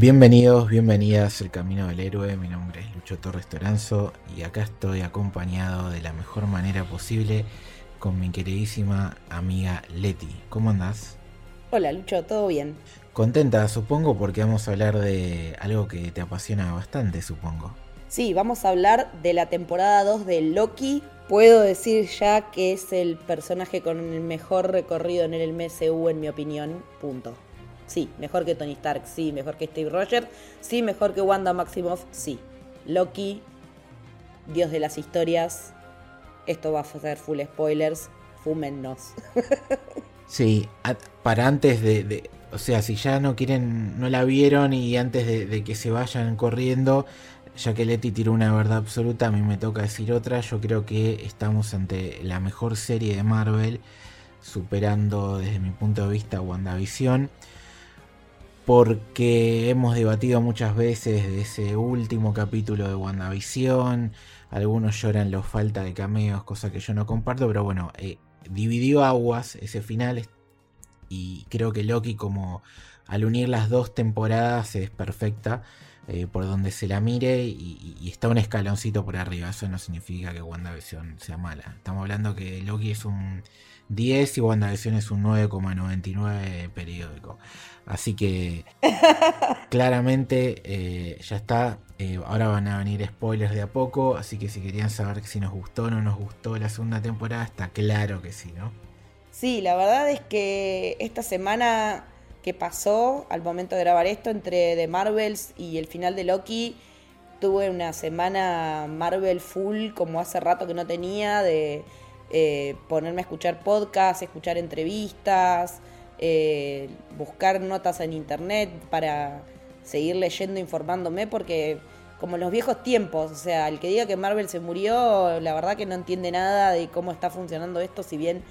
Bienvenidos, bienvenidas al Camino del Héroe. Mi nombre es Lucho Torres Toranzo y acá estoy acompañado de la mejor manera posible con mi queridísima amiga Leti. ¿Cómo andás? Hola Lucho, ¿todo bien? Contenta, supongo, porque vamos a hablar de algo que te apasiona bastante, supongo. Sí, vamos a hablar de la temporada 2 de Loki. Puedo decir ya que es el personaje con el mejor recorrido en el MCU, en mi opinión. Punto. Sí, mejor que Tony Stark, sí, mejor que Steve Rogers, sí, mejor que Wanda Maximoff, sí. Loki, Dios de las historias. Esto va a ser full spoilers. Fúmennos. sí, para antes de, O sea, si ya no quieren, no la vieron y antes de, de que se vayan corriendo, ya que Leti tiró una verdad absoluta, a mí me toca decir otra. Yo creo que estamos ante la mejor serie de Marvel, superando desde mi punto de vista WandaVision porque hemos debatido muchas veces de ese último capítulo de WandaVision. Algunos lloran la falta de cameos, cosa que yo no comparto, pero bueno, eh, dividió aguas ese final y creo que Loki como al unir las dos temporadas es perfecta eh, por donde se la mire y, y, está un escaloncito por arriba. Eso no significa que WandaVision sea mala. Estamos hablando que Loki es un 10 y WandaVision es un 9,99 periódico. Así que claramente eh, ya está. Eh, ahora van a venir spoilers de a poco. Así que si querían saber si nos gustó o no nos gustó la segunda temporada, está claro que sí, ¿no? Sí, la verdad es que esta semana que pasó al momento de grabar esto entre The Marvels y el final de Loki, tuve una semana Marvel full como hace rato que no tenía de eh, ponerme a escuchar podcasts, escuchar entrevistas, eh, buscar notas en internet para seguir leyendo, informándome, porque como los viejos tiempos, o sea, el que diga que Marvel se murió, la verdad que no entiende nada de cómo está funcionando esto, si bien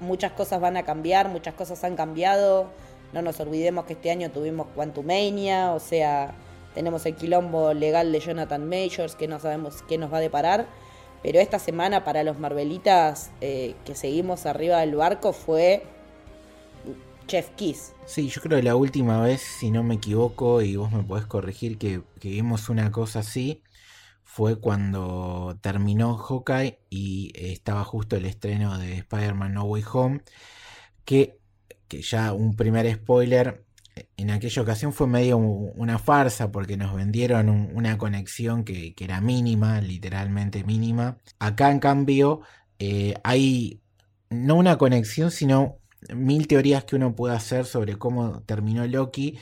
muchas cosas van a cambiar, muchas cosas han cambiado, no nos olvidemos que este año tuvimos Quantumania, o sea, tenemos el quilombo legal de Jonathan Majors, que no sabemos qué nos va a deparar. Pero esta semana para los Marvelitas eh, que seguimos arriba del barco fue Chef Kiss. Sí, yo creo que la última vez, si no me equivoco, y vos me podés corregir, que, vimos una cosa así, fue cuando terminó Hawkeye y estaba justo el estreno de Spider-Man No Way Home, que, que ya un primer spoiler, en aquella ocasión fue medio una farsa porque nos vendieron una conexión que, era mínima, literalmente mínima. Acá en cambio eh, hay no una conexión, sino mil teorías que uno puede hacer sobre cómo terminó Loki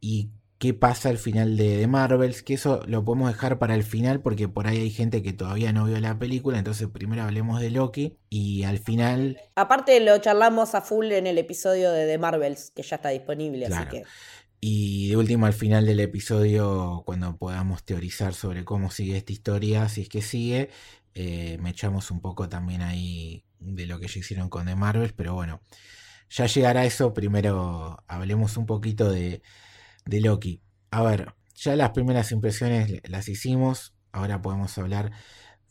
y qué pasa al final de, de, Marvels, que eso lo podemos dejar para el final porque por ahí hay gente que todavía no vio la película, entonces primero hablemos de Loki y al final... Aparte lo charlamos a full en el episodio de The Marvels, que ya está disponible, así que... Y de último al final del episodio, cuando podamos teorizar sobre cómo sigue esta historia, si es que sigue, eh, me echamos un poco también ahí de lo que ya hicieron con The Marvels, pero bueno, ya llegará eso, primero hablemos un poquito de Loki. A ver, ya las primeras impresiones las hicimos, ahora podemos hablar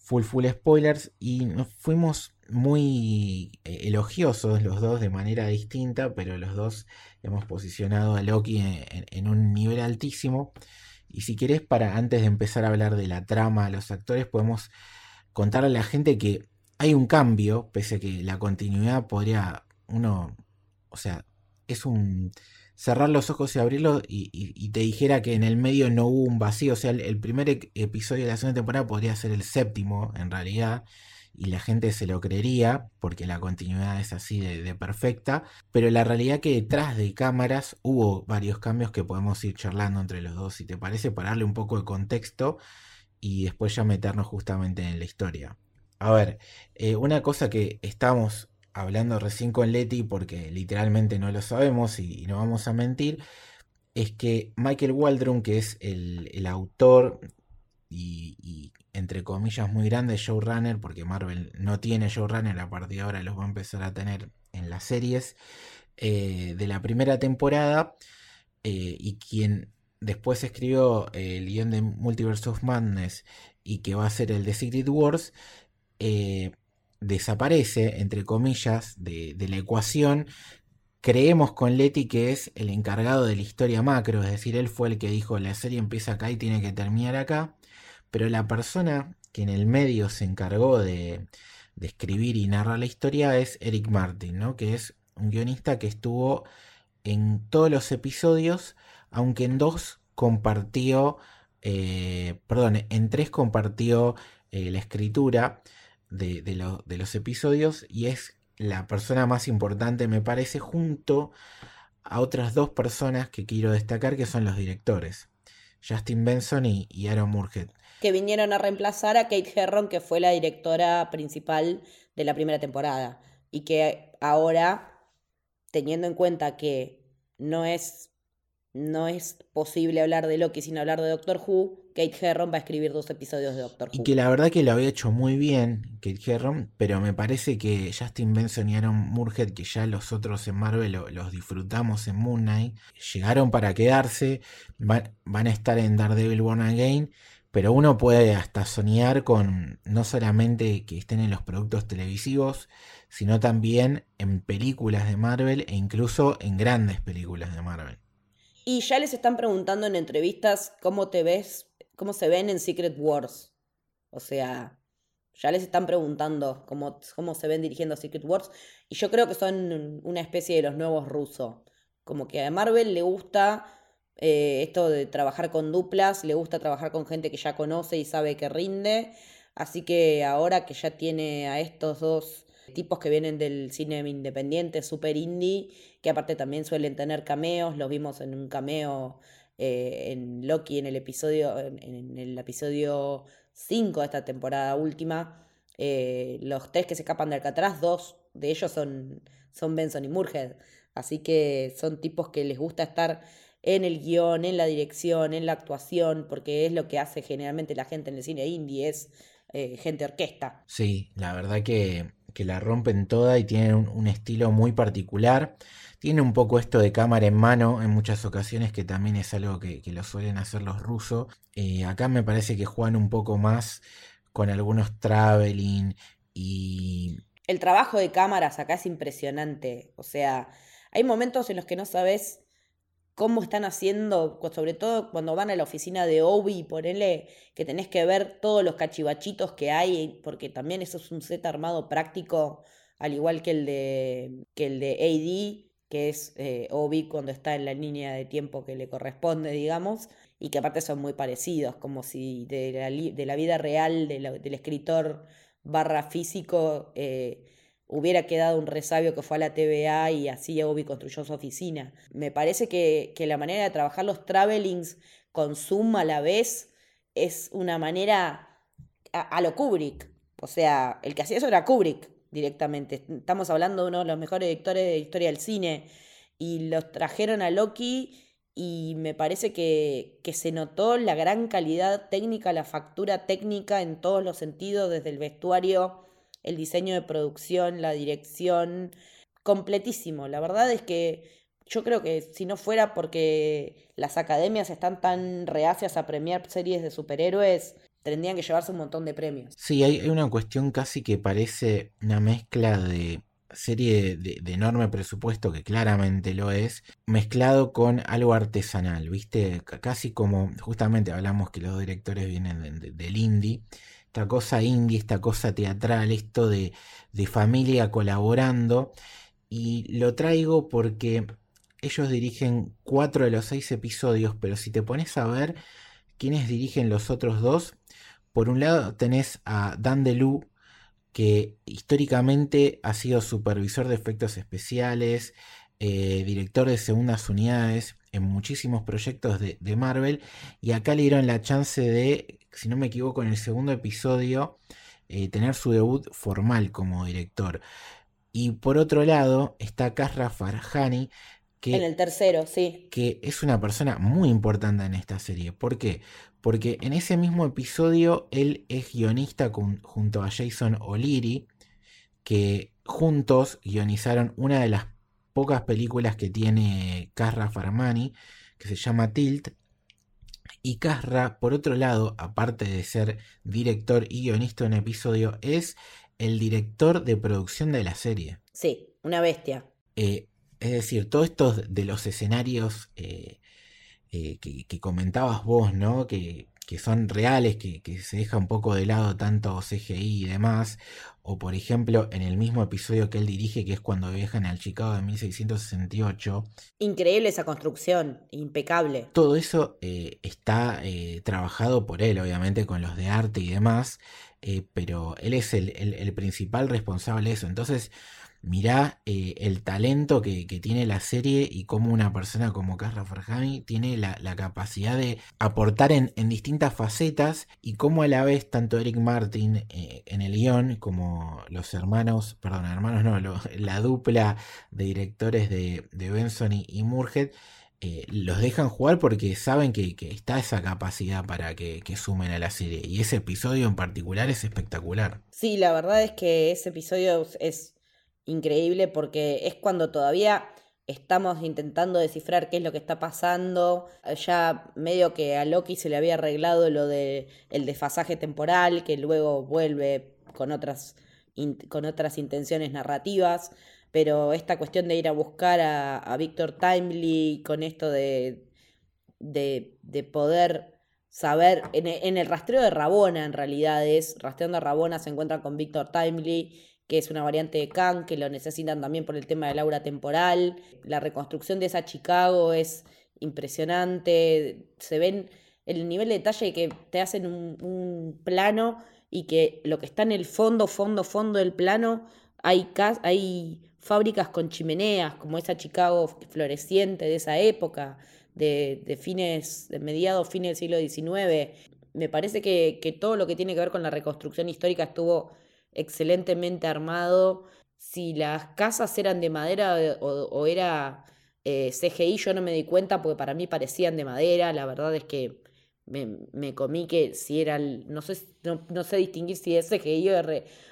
full full spoilers y nos fuimos muy eh, elogiosos los dos de manera distinta, pero los dos hemos posicionado a Loki en, un nivel altísimo. Y si querés, para antes de empezar a hablar de la trama, los actores, podemos contarle a la gente que hay un cambio, pese a que la continuidad podría uno, o sea, es un cerrar los ojos y abrirlos y, te dijera que en el medio no hubo un vacío. O sea, el, primer episodio de la segunda temporada podría ser el séptimo, en realidad, y la gente se lo creería, porque la continuidad es así de, perfecta. Pero la realidad que detrás de cámaras hubo varios cambios que podemos ir charlando entre los dos, si te parece, para darle un poco de contexto y después ya meternos justamente en la historia. A ver, eh, una cosa que estamos hablando recién con Leti, porque literalmente no lo sabemos y, no vamos a mentir, es que Michael Waldron, que es el, autor y, entre comillas muy grande showrunner, porque Marvel no tiene showrunner, a partir de ahora los va a empezar a tener en las series eh, de la primera temporada, eh, y quien después escribió el guion de Multiverse of Madness y que va a ser el de Secret Wars, eh, desaparece, entre comillas, de, la ecuación. Creemos con Letty que es el encargado de la historia macro, es decir, él fue el que dijo la serie empieza acá y tiene que terminar acá, pero la persona que en el medio se encargó de, escribir y narrar la historia es Eric Martin, ¿no? que es un guionista que estuvo en todos los episodios, aunque en dos compartió, eh, perdón, en tres compartió eh, la escritura de, los episodios y es la persona más importante, me parece, junto a otras dos personas que quiero destacar que son los directores, Justin Benson y, Aaron Murhead. Que vinieron a reemplazar a Kate Herron, que fue la directora principal de la primera temporada. Y que ahora, teniendo en cuenta que no es no es posible hablar de Loki sin hablar de Doctor Who, Kate Herron va a escribir dos episodios de Doctor Who. Y que la verdad que lo había hecho muy bien Kate Herron, pero me parece que Justin Benson y Aaron Murhead, que ya los otros en Marvel los disfrutamos en Moon Knight, llegaron para quedarse, van, van a estar en Daredevil Born Again, pero uno puede hasta soñar con no solamente que estén en los productos televisivos, sino también en películas de Marvel e incluso en grandes películas de Marvel. Y ya les están preguntando en entrevistas cómo te ves, cómo se ven en Secret Wars. O sea, ya les están preguntando cómo, cómo se ven dirigiendo Secret Wars. Y yo creo que son una especie de los nuevos rusos. Como que a Marvel le gusta eh, esto de trabajar con duplas, le gusta trabajar con gente que ya conoce y sabe que rinde. Así que ahora que ya tiene a estos dos tipos que vienen del cine independiente, super indie, que aparte también suelen tener cameos, los vimos en un cameo eh, en Loki en el episodio, en, el episodio 5 de esta temporada última. Eh, los tres que se escapan de Alcatraz, dos de ellos son, son Benson y Murhead. Así que son tipos que les gusta estar en el guion, en la dirección, en la actuación, porque es lo que hace generalmente la gente en el cine indie, es eh, gente orquesta. Sí, la verdad que que la rompen toda y tienen un, estilo muy particular. Tiene un poco esto de cámara en mano en muchas ocasiones, que también es algo que, lo suelen hacer los rusos. Eh, acá me parece que juegan un poco más con algunos traveling y... El trabajo de cámaras acá es impresionante. O sea, hay momentos en los que no sabes cómo están haciendo, sobre todo cuando van a la oficina de Obi, ponele que tenés que ver todos los cachivachitos que hay, porque también eso es un set armado práctico, al igual que el de, que el de AD, que es eh, Obi cuando está en la línea de tiempo que le corresponde, digamos, y que aparte son muy parecidos, como si de la, de la vida real del escritor barra físico eh, hubiera quedado un resabio que fue a la TVA y así Obi construyó su oficina. Me parece que, la manera de trabajar los travelings con Zoom a la vez es una manera a, lo Kubrick. O sea, el que hacía eso era Kubrick directamente. Estamos hablando de uno de los mejores directores de historia del cine. Y los trajeron a Loki y me parece que, que se notó la gran calidad técnica, la factura técnica en todos los sentidos, desde el vestuario el diseño de producción, la dirección, completísimo. La verdad es que yo creo que si no fuera porque las academias están tan reacias a premiar series de superhéroes, tendrían que llevarse un montón de premios. Sí, hay una cuestión casi que parece una mezcla de serie de, enorme presupuesto, que claramente lo es, mezclado con algo artesanal, ¿viste? Casi como, justamente hablamos que los directores vienen del indie, esta cosa indie, esta cosa teatral, esto de, familia colaborando. Y lo traigo porque ellos dirigen cuatro de los seis episodios, pero si te pones a ver quiénes dirigen los otros dos, por un lado tenés a Dan DeLu, que históricamente ha sido supervisor de efectos especiales, eh, director de segundas unidades en muchísimos proyectos de, de, Marvel, y acá le dieron la chance de si no me equivoco, en el segundo episodio, eh, tener su debut formal como director. Y por otro lado está Kasra Farhani, Que, en el tercero, sí. Que es una persona muy importante en esta serie. ¿Por qué? Porque en ese mismo episodio él es guionista junto a Jason O'Leary, que juntos guionizaron una de las pocas películas que tiene Carra Farmani, que se llama Tilt. Y Carra, por otro lado, aparte de ser director y guionista de un episodio, es el director de producción de la serie. Sí, una bestia. Eh, es decir, todos estos de los escenarios eh, eh, que, comentabas vos, ¿no? Que, son reales, que, se deja un poco de lado tanto CGI y demás. O por ejemplo, en el mismo episodio que él dirige, que es cuando viajan al Chicago de 1668. Increíble esa construcción, impecable. Todo eso está trabajado por él, obviamente, con los de arte y demás. pero él es el, el principal responsable de eso. Entonces, mirá eh, el talento que, tiene la serie y cómo una persona como Carla Farhami tiene la, capacidad de aportar en, distintas facetas y cómo a la vez tanto Eric Martin eh, en el guion como los hermanos, perdón, hermanos no, la dupla de directores de, Benson y, y Murhead eh, los dejan jugar porque saben que, está esa capacidad para que, que, sumen a la serie. Y ese episodio en particular es espectacular. Sí, la verdad es que ese episodio es increíble porque es cuando todavía estamos intentando descifrar qué es lo que está pasando. Ya medio que a Loki se le había arreglado lo de desfasaje temporal, que luego vuelve con otras, con otras intenciones narrativas. Pero esta cuestión de ir a buscar a, a Victor Timely con esto de, de, de poder saber, en, en, el rastreo de Rabona en realidad es, rastreando a Rabona se encuentra con Victor Timely que es una variante de Khan, que lo necesitan también por el tema del aura temporal. La reconstrucción de esa Chicago es impresionante. Se ven el nivel de detalle que te hacen un, plano y que lo que está en el fondo, fondo, fondo del plano, hay, hay fábricas con chimeneas, como esa Chicago floreciente de esa época, de, fines, de mediados, fines del siglo XIX. Me parece que, que todo lo que tiene que ver con la reconstrucción histórica estuvo excelentemente armado. Si las casas eran de madera eh, o, era eh, CGI, yo no me di cuenta porque para mí parecían de madera. La verdad es que me, comí que si eran, no sé, no, sé distinguir si es CGI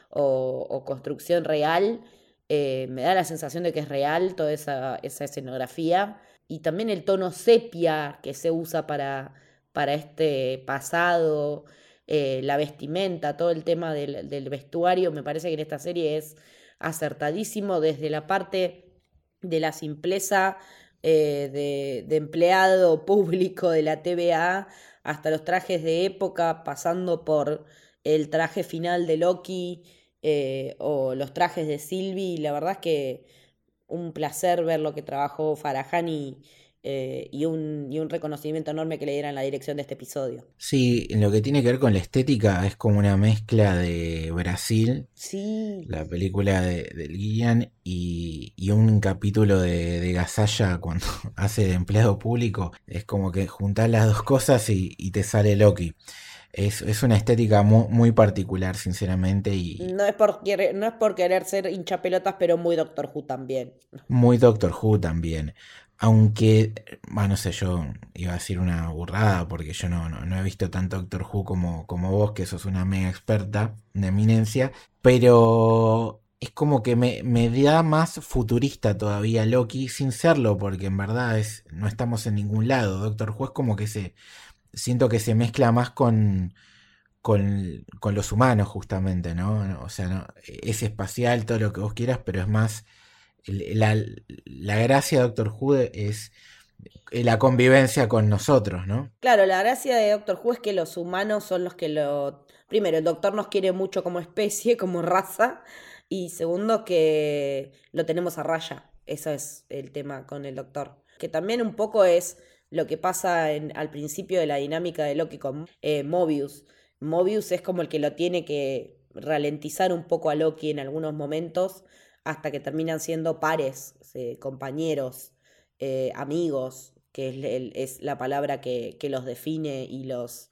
o, construcción real. Eh, me da la sensación de que es real toda esa, esa escenografía. Y también el tono sepia que se usa para, para este pasado. Eh, la vestimenta, todo el tema del, vestuario, me parece que en esta serie es acertadísimo desde la parte de la simpleza eh, de, empleado público de la TVA hasta los trajes de época, pasando por el traje final de Loki eh, o los trajes de Sylvie. La verdad es que un placer ver lo que trabajó Farahani eh, y, un, y, un, reconocimiento enorme que le dieran la dirección de este episodio. Sí, en lo que tiene que ver con la estética es como una mezcla de Brasil, sí. la película de, Guian y, y, un capítulo de, de cuando hace de empleado público. Es como que juntas las dos cosas y, y te sale Loki. Es, es, una estética muy, muy, particular, sinceramente. Y... No, es por, no es por querer ser hinchapelotas, pero muy Doctor Who también. Muy Doctor Who también. Aunque, bueno, no sé, yo iba a decir una burrada porque yo no, no, he visto tanto Doctor Who como, como vos, que sos una mega experta de eminencia, pero es como que me, me, da más futurista todavía Loki sin serlo, porque en verdad es, no estamos en ningún lado. Doctor Who es como que se, siento que se mezcla más con, con, con los humanos justamente, ¿no? O sea, no, es espacial, todo lo que vos quieras, pero es más la, la gracia de Doctor Who es la convivencia con nosotros, ¿no? Claro, la gracia de Doctor Who es que los humanos son los que lo... Primero, el doctor nos quiere mucho como especie, como raza, y segundo, que lo tenemos a raya. Eso es el tema con el doctor. Que también un poco es lo que pasa en, al principio de la dinámica de Loki con eh, Mobius. Mobius es como el que lo tiene que ralentizar un poco a Loki en algunos momentos hasta que terminan siendo pares, eh, compañeros, eh, amigos, que es, la palabra que, los define y, los,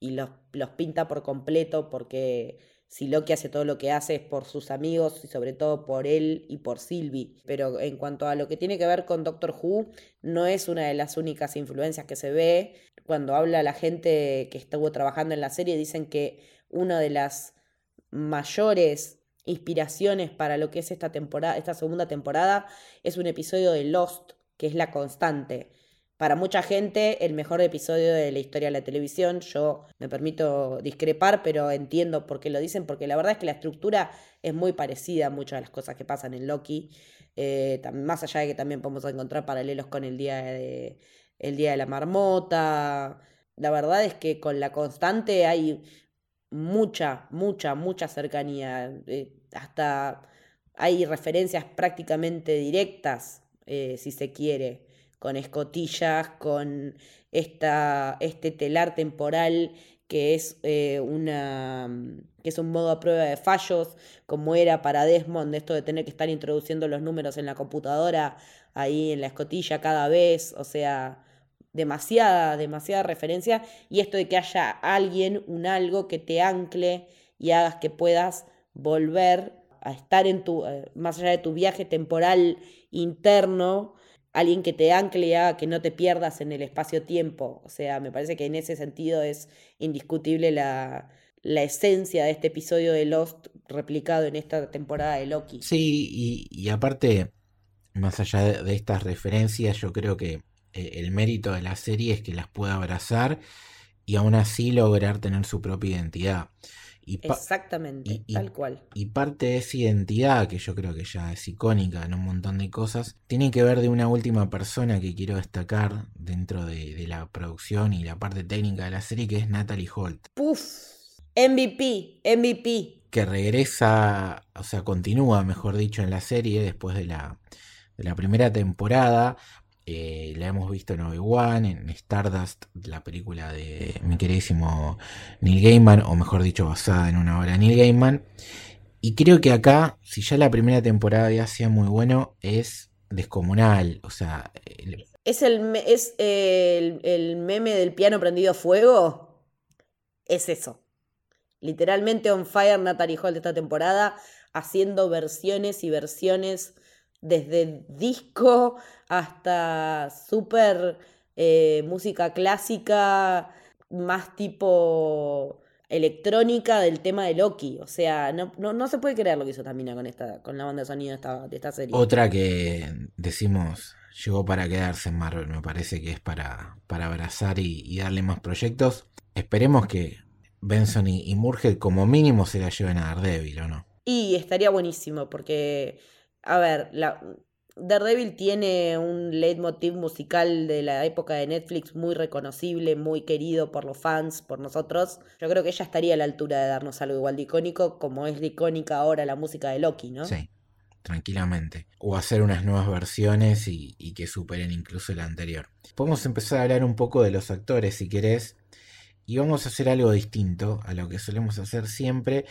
y los, los, pinta por completo porque si Loki hace todo lo que hace es por sus amigos y sobre todo por él y por Sylvie. Pero en cuanto a lo que tiene que ver con Doctor Who, no es una de las únicas influencias que se ve. Cuando habla la gente que estuvo trabajando en la serie, dicen que una de las mayores inspiraciones para lo que es esta temporada, esta segunda temporada, es un episodio de Lost, que es la constante para mucha gente el mejor episodio de la historia de la televisión. Yo me permito discrepar, pero entiendo por qué lo dicen, porque la verdad es que la estructura es muy parecida a muchas de las cosas que pasan en Loki. Eh, más allá de que también podemos encontrar paralelos con el día de, el día de la marmota. La verdad es que con la constante hay mucha, mucha, mucha cercanía. Eh, hasta hay referencias prácticamente directas, eh, si se quiere con escotillas, con esta, este telar temporal que es eh, una que es un modo a prueba de fallos, como era para Desmond, esto de tener que estar introduciendo los números en la computadora, ahí en la escotilla cada vez, o sea, demasiada, demasiada referencia, y esto de que haya alguien, un algo que te ancle y hagas que puedas volver a estar en tu, eh, más allá de tu viaje temporal interno, alguien que te ancle que no te pierdas en el espacio-tiempo. O sea, me parece que en ese sentido es indiscutible la, la esencia de este episodio de Lost replicado en esta temporada de Loki. Sí, y, aparte, más allá de, estas referencias, yo creo que eh, el mérito de la serie es que las pueda abrazar y aún así lograr tener su propia identidad. Exactamente, tal cual. Y parte de esa identidad, que yo creo que ya es icónica en un montón de cosas, tiene que ver de una última persona que quiero destacar dentro de, la producción y la parte técnica de la serie, que es Natalie Holt. Puf, MVP, MVP. Que regresa, o sea, continúa, mejor dicho, en la serie después de la, de la primera temporada. Eh, la hemos visto en Obi-Wan, en Stardust, la película de mi queridísimo Neil Gaiman, o mejor dicho, basada en una obra de Neil Gaiman. Y creo que acá, si ya la primera temporada ya hacía muy bueno, es descomunal. O sea. ¿Es, el, es el, meme del piano prendido a fuego? Es eso. Literalmente on fire Natalie de esta temporada, haciendo versiones y versiones desde disco hasta súper eh, música clásica, más tipo electrónica del tema de Loki. O sea, no, no, se puede creer lo que hizo Tamina con esta, con la banda de sonido de esta, de esta serie. Otra que decimos llegó para quedarse en Marvel, me parece que es para, para abrazar y, darle más proyectos. Esperemos que Benson y, y Murhead como mínimo se la lleven a Daredevil, ¿o no? Y estaría buenísimo, porque a ver, la, Daredevil tiene un leitmotiv musical de la época de Netflix muy reconocible, muy querido por los fans, por nosotros. Yo creo que ella estaría a la altura de darnos algo igual de icónico, como es de icónica ahora la música de Loki, ¿no? Sí, tranquilamente. O hacer unas nuevas versiones y, y que superen incluso la anterior. Podemos empezar a hablar un poco de los actores, si querés, y vamos a hacer algo distinto a lo que solemos hacer siempre.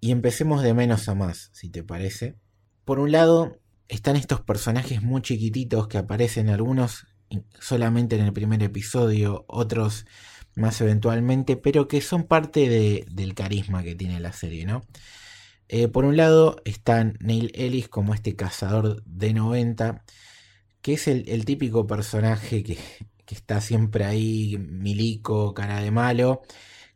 Y empecemos de menos a más, si te parece. Por un lado, están estos personajes muy chiquititos que aparecen algunos solamente en el primer episodio, otros más eventualmente, pero que son parte del carisma que tiene la serie, ¿no? Eh, por un lado está Neil Ellis como este cazador de 90, que es el, típico personaje que, que, está siempre ahí, milico, cara de malo,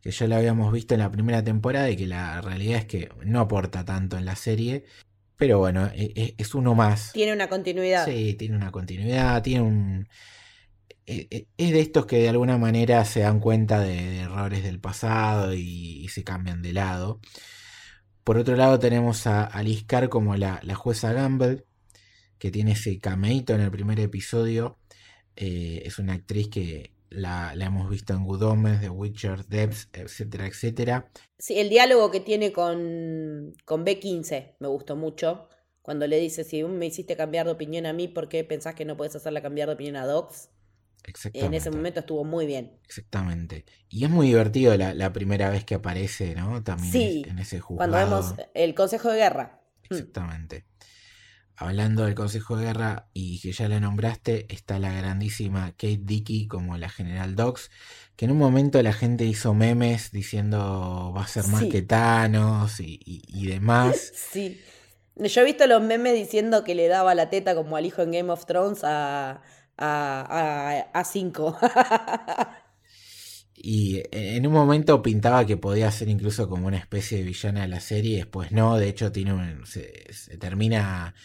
que ya lo habíamos visto en la primera temporada y que la realidad es que no aporta tanto en la serie, pero bueno, e, e, es uno más. Tiene una continuidad. Sí, tiene una continuidad, tiene un... E, es de estos que de alguna manera se dan cuenta de, errores del pasado y, se cambian de lado. Por otro lado tenemos a Alice Carr como la, jueza Gamble, que tiene ese cameíto en el primer episodio. Eh, es una actriz que, la, hemos visto en Good Omens, The Witcher, Debs, etcétera, etcétera. Sí, el diálogo que tiene con, con B15 me gustó mucho. Cuando le dice, si me hiciste cambiar de opinión a mí, ¿por qué pensás que no puedes hacerla cambiar de opinión a Docs? En ese momento estuvo muy bien. Exactamente. Y es muy divertido la, primera vez que aparece, ¿no? También en ese juzgado. Cuando vemos el Consejo de Guerra. Exactamente. Hablando del Consejo de Guerra y que ya la nombraste, está la grandísima Kate Dickey como la General Docs, que en un momento la gente hizo memes diciendo va a ser más que Thanos y, demás. Sí. Yo he visto los memes diciendo que le daba la teta como al hijo en Game of Thrones a, a, a, a cinco. y en un momento pintaba que podía ser incluso como una especie de villana de la serie, después no, de hecho tiene se, termina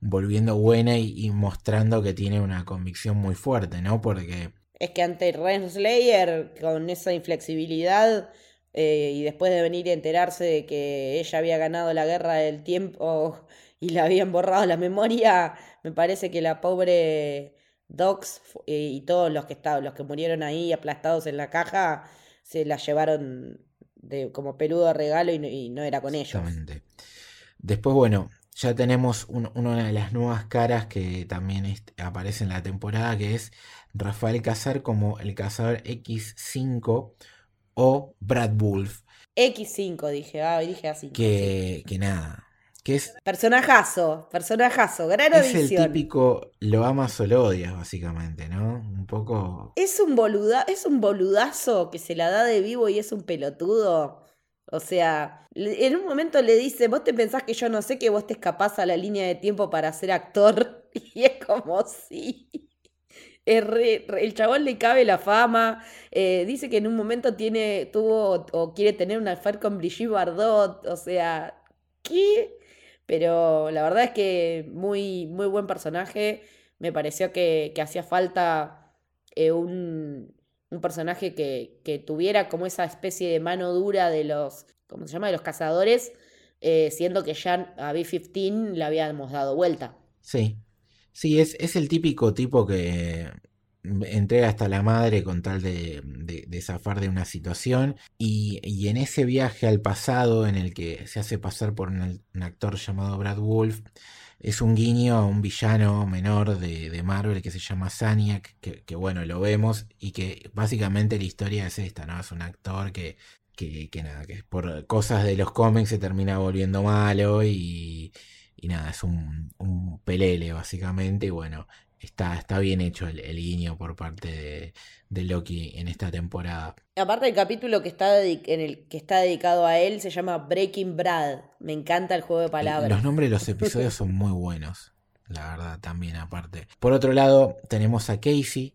volviendo buena y, mostrando que tiene una convicción muy fuerte, ¿no? Porque... Es que ante Renslayer, con esa inflexibilidad, eh, y después de venir a enterarse de que ella había ganado la guerra del tiempo y le habían borrado la memoria, me parece que la pobre Docs eh, y todos los que estaban, los que murieron ahí aplastados en la caja, se la llevaron de, como peludo de regalo y, no era con ellos. Después, bueno, ya tenemos una de las nuevas caras que también aparece en la temporada, que es Rafael Cazar como el cazador X5 o Brad Wolf. X5 dije, ah, dije así. Que, que nada, que es... Personajazo, personajazo, gran es el típico lo amas o lo odias, básicamente, ¿no? Un poco... Es un, boluda, es un boludazo que se la da de vivo y es un pelotudo. O sea, en un momento le dice, vos te pensás que yo no sé que vos te escapás a la línea de tiempo para ser actor. Y es como, sí. el chabón le cabe la fama. Eh, dice que en un momento tiene, tuvo o quiere tener un affair con Brigitte Bardot. O sea, ¿qué? Pero la verdad es que muy, muy buen personaje. Me pareció que, hacía falta eh, un, personaje que, tuviera como esa especie de mano dura de los, ¿cómo se llama? De los cazadores, eh, siendo que ya a B-15 le habíamos dado vuelta. Sí, sí, es, es el típico tipo que entrega hasta la madre con tal de, zafar de una situación y, en ese viaje al pasado en el que se hace pasar por un, actor llamado Brad Wolf es un guiño a un villano menor de, Marvel que se llama Saniac que, bueno lo vemos y que básicamente la historia es esta no es un actor que que, nada que por cosas de los cómics se termina volviendo malo y, y nada, es un, un pelele básicamente. Y bueno, está, está bien hecho el, guiño por parte de, Loki en esta temporada. Aparte el capítulo que está en el que está dedicado a él se llama Breaking Brad. Me encanta el juego de palabras. Los nombres de los episodios son muy buenos, la verdad, también aparte. Por otro lado, tenemos a Casey,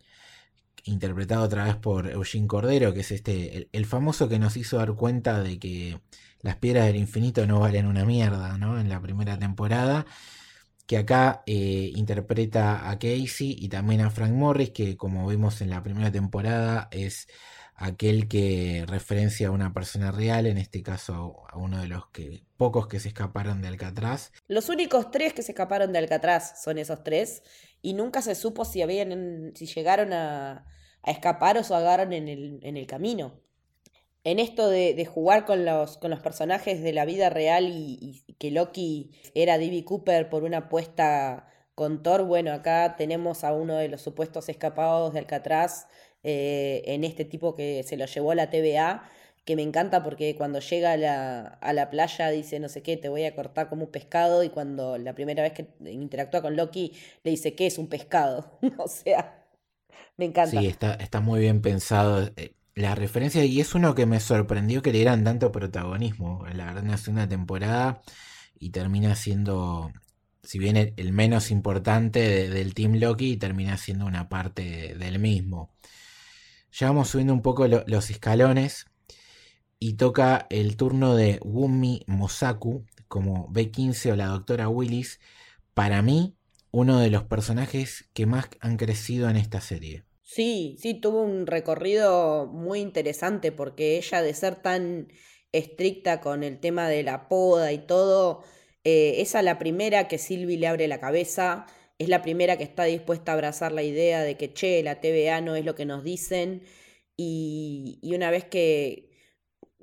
interpretado otra vez por Eugene Cordero, que es este, el, famoso que nos hizo dar cuenta de que las piedras del infinito no valen una mierda, ¿no? En la primera temporada que acá eh, interpreta a Casey y también a Frank Morris, que como vimos en la primera temporada es aquel que referencia a una persona real, en este caso a uno de los que, pocos que se escaparon de Alcatraz. Los únicos tres que se escaparon de Alcatraz son esos tres, y nunca se supo si habían, si llegaron a, a escapar o se agarraron en el, en el camino en esto de, jugar con los, con los, personajes de la vida real y, que Loki era D.B. Cooper por una apuesta con Thor, bueno, acá tenemos a uno de los supuestos escapados de Alcatraz eh, en este tipo que se lo llevó a la TVA, que me encanta porque cuando llega a la, a la playa dice no sé qué, te voy a cortar como un pescado y cuando la primera vez que interactúa con Loki le dice que es un pescado, o sea, me encanta. Sí, está, está muy bien pensado. Eh, la referencia, y es uno que me sorprendió que le dieran tanto protagonismo. La verdad, hace una temporada y termina siendo, si bien el, menos importante del Team Loki, termina siendo una parte del mismo. Ya vamos subiendo un poco los escalones y toca el turno de Wumi Mosaku como B15 o la doctora Willis. Para mí, uno de los personajes que más han crecido en esta serie. Sí, sí, tuvo un recorrido muy interesante porque ella de ser tan estricta con el tema de la poda y todo, eh, es la primera que Silvi le abre la cabeza, es la primera que está dispuesta a abrazar la idea de que, che, la TVA no es lo que nos dicen, y, y una vez que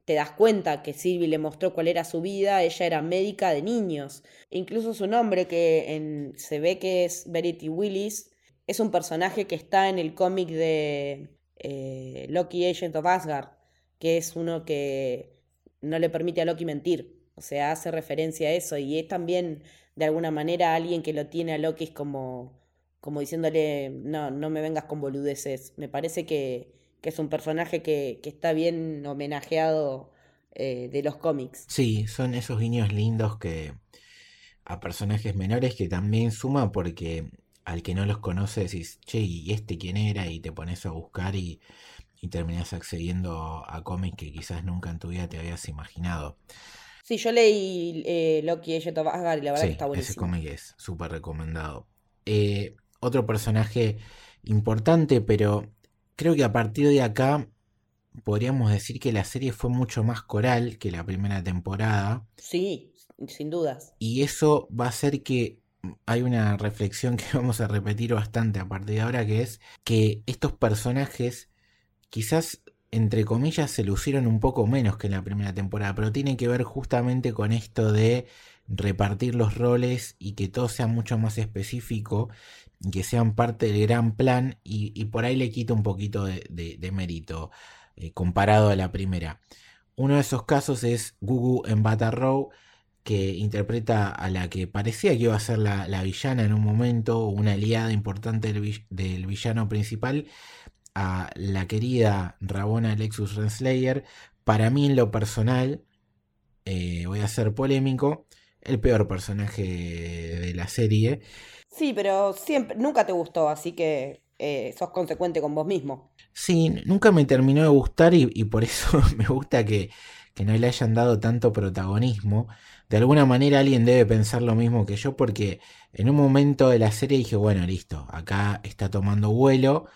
te das cuenta que Silvi le mostró cuál era su vida, ella era médica de niños. Incluso su nombre, que se ve que es Verity Willis, es un personaje que está en el cómic de eh, Loki Agent of Asgard, que es uno que no le permite a Loki mentir. O sea, hace referencia a eso y es también de alguna manera alguien que lo tiene a Loki como, como diciéndole, no, no me vengas con boludeces. Me parece que, que es un personaje que, que está bien homenajeado eh, de los cómics. Sí, son esos guiños lindos que a personajes menores que también suman porque al que no los conoce decís, che, ¿y este quién era? Y te pones a buscar y, y terminas accediendo a cómics que quizás nunca en tu vida te habías imaginado. Sí, yo leí eh, Loki Age of Asgard y la verdad que está buenísimo. Ese cómic es súper recomendado. Eh, otro personaje importante, pero creo que a partir de acá podríamos decir que la serie fue mucho más coral que la primera temporada. Sí, sin dudas. Y eso va a hacer que hay una reflexión que vamos a repetir bastante a partir de ahora, que es que estos personajes quizás entre comillas se lucieron un poco menos que en la primera temporada, pero tiene que ver justamente con esto de repartir los roles y que todo sea mucho más específico que sean parte del gran plan y, por ahí le quita un poquito de, mérito eh, comparado a la primera. Uno de esos casos es Gugu en Row que interpreta a la que parecía que iba a ser la, villana en un momento, una aliada importante del, villano principal, a la querida Rabona Lexus Renslayer. Para mí, en lo personal, eh, voy a ser polémico, el peor personaje de la serie. Sí, pero siempre, nunca te gustó, así que eh, sos consecuente con vos mismo. Sí, nunca me terminó de gustar y, por eso me gusta que, que no le hayan dado tanto protagonismo de alguna manera alguien debe pensar lo mismo que yo porque en un momento de la serie dije, bueno, listo, acá está tomando vuelo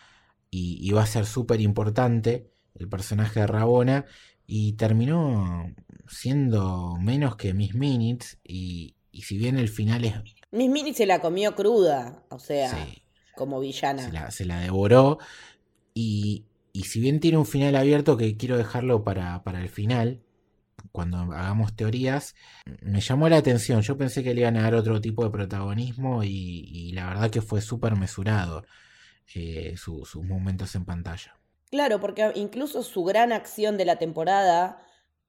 y, va a ser súper importante el personaje de Rabona y terminó siendo menos que Miss Minutes y, si bien el final es... Miss Minutes se la comió cruda, o sea, como villana. Se la, devoró y, y si bien tiene un final abierto que quiero dejarlo para, para el final, cuando hagamos teorías, me llamó la atención. Yo pensé que le iban a dar otro tipo de protagonismo y, la verdad que fue súper mesurado eh, sus momentos en pantalla. Claro, porque incluso su gran acción de la temporada,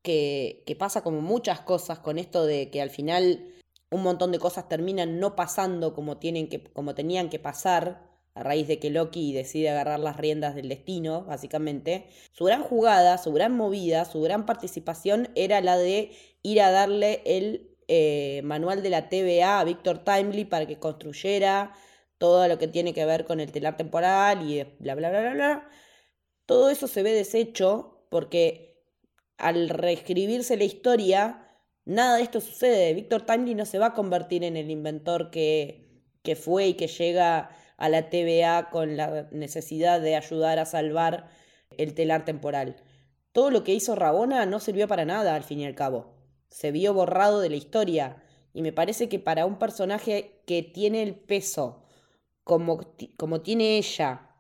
que, que pasa como muchas cosas con esto de que al final un montón de cosas terminan no pasando como, tienen que, como tenían que pasar, a raíz de que Loki decide agarrar las riendas del destino, básicamente, su gran jugada, su gran movida, su gran participación era la de ir a darle el eh, manual de la TVA a Victor Timely para que construyera todo lo que tiene que ver con el telar temporal y bla, bla, bla, bla, bla. Todo eso se ve deshecho porque al reescribirse la historia, nada de esto sucede. Victor Timely no se va a convertir en el inventor que, que fue y que llega a la TVA con la necesidad de ayudar a salvar el telar temporal. Todo lo que hizo Rabona no sirvió para nada al fin y al cabo. Se vio borrado de la historia y me parece que para un personaje que tiene el peso como, como tiene ella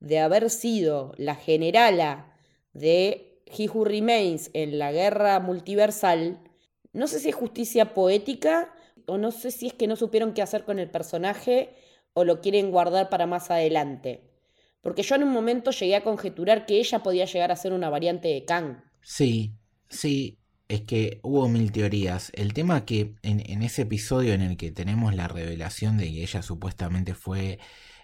de haber sido la generala de He Remains en la guerra multiversal, no sé si es justicia poética o no sé si es que no supieron qué hacer con el personaje o lo quieren guardar para más adelante. Porque yo en un momento llegué a conjeturar que ella podía llegar a ser una variante de Kang. Sí, sí, es que hubo mil teorías. El tema que en, ese episodio en el que tenemos la revelación de que ella supuestamente fue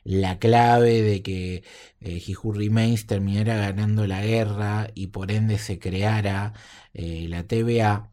la clave de que eh, Remains terminara ganando la guerra y por ende se creara eh, la TVA,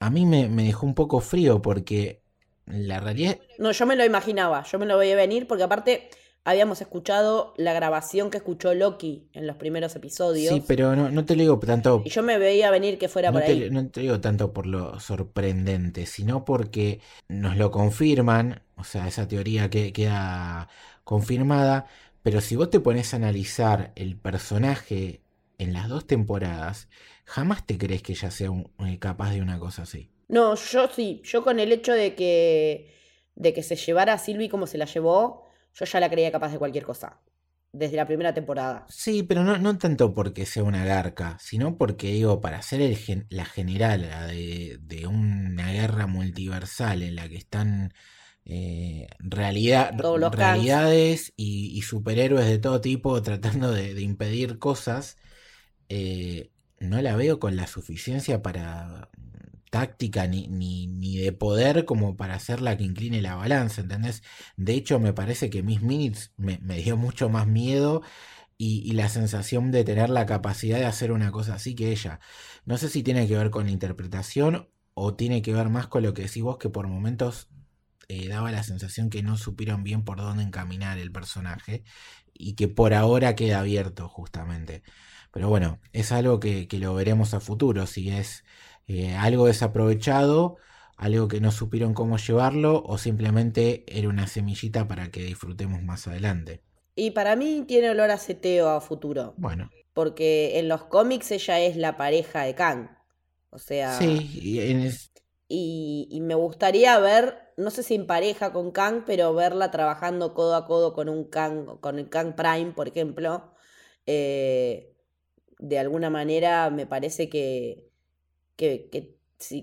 a mí me, me dejó un poco frío porque la realidad... No, yo me lo imaginaba, yo me lo veía venir porque aparte habíamos escuchado la grabación que escuchó Loki en los primeros episodios. Sí, pero no, te lo digo tanto... Y yo me veía venir que fuera por ahí. No te digo tanto por lo sorprendente, sino porque nos lo confirman, o sea, esa teoría que queda confirmada, pero si vos te pones a analizar el personaje en las dos temporadas, jamás te crees que ella sea eh, capaz de una cosa así. No, yo sí, yo con el hecho de que, de que se llevara a Sylvie como se la llevó, yo ya la creía capaz de cualquier cosa. Desde la primera temporada. Sí, pero no, no tanto porque sea una garca, sino porque, digo, para ser el la general de, de, una guerra multiversal en la que están eh, realidad, realidades y, superhéroes de todo tipo tratando de, impedir cosas, eh, no la veo con la suficiencia para táctica ni, ni, de poder como para hacer la que incline la balanza, ¿entendés? De hecho, me parece que Miss Minutes me, dio mucho más miedo y, la sensación de tener la capacidad de hacer una cosa así que ella. No sé si tiene que ver con la interpretación o tiene que ver más con lo que decís vos, que por momentos eh, daba la sensación que no supieron bien por dónde encaminar el personaje y que por ahora queda abierto justamente. Pero bueno, es algo que, que lo veremos a futuro, si es eh, algo desaprovechado, algo que no supieron cómo llevarlo o simplemente era una semillita para que disfrutemos más adelante. Y para mí tiene olor a seteo a futuro. Bueno. Porque en los cómics ella es la pareja de Kang. O sea. Sí, y, y, me gustaría ver, no sé si en pareja con Kang, pero verla trabajando codo a codo con un Kang, con el Kang Prime, por ejemplo. Eh, de alguna manera me parece que, que, que,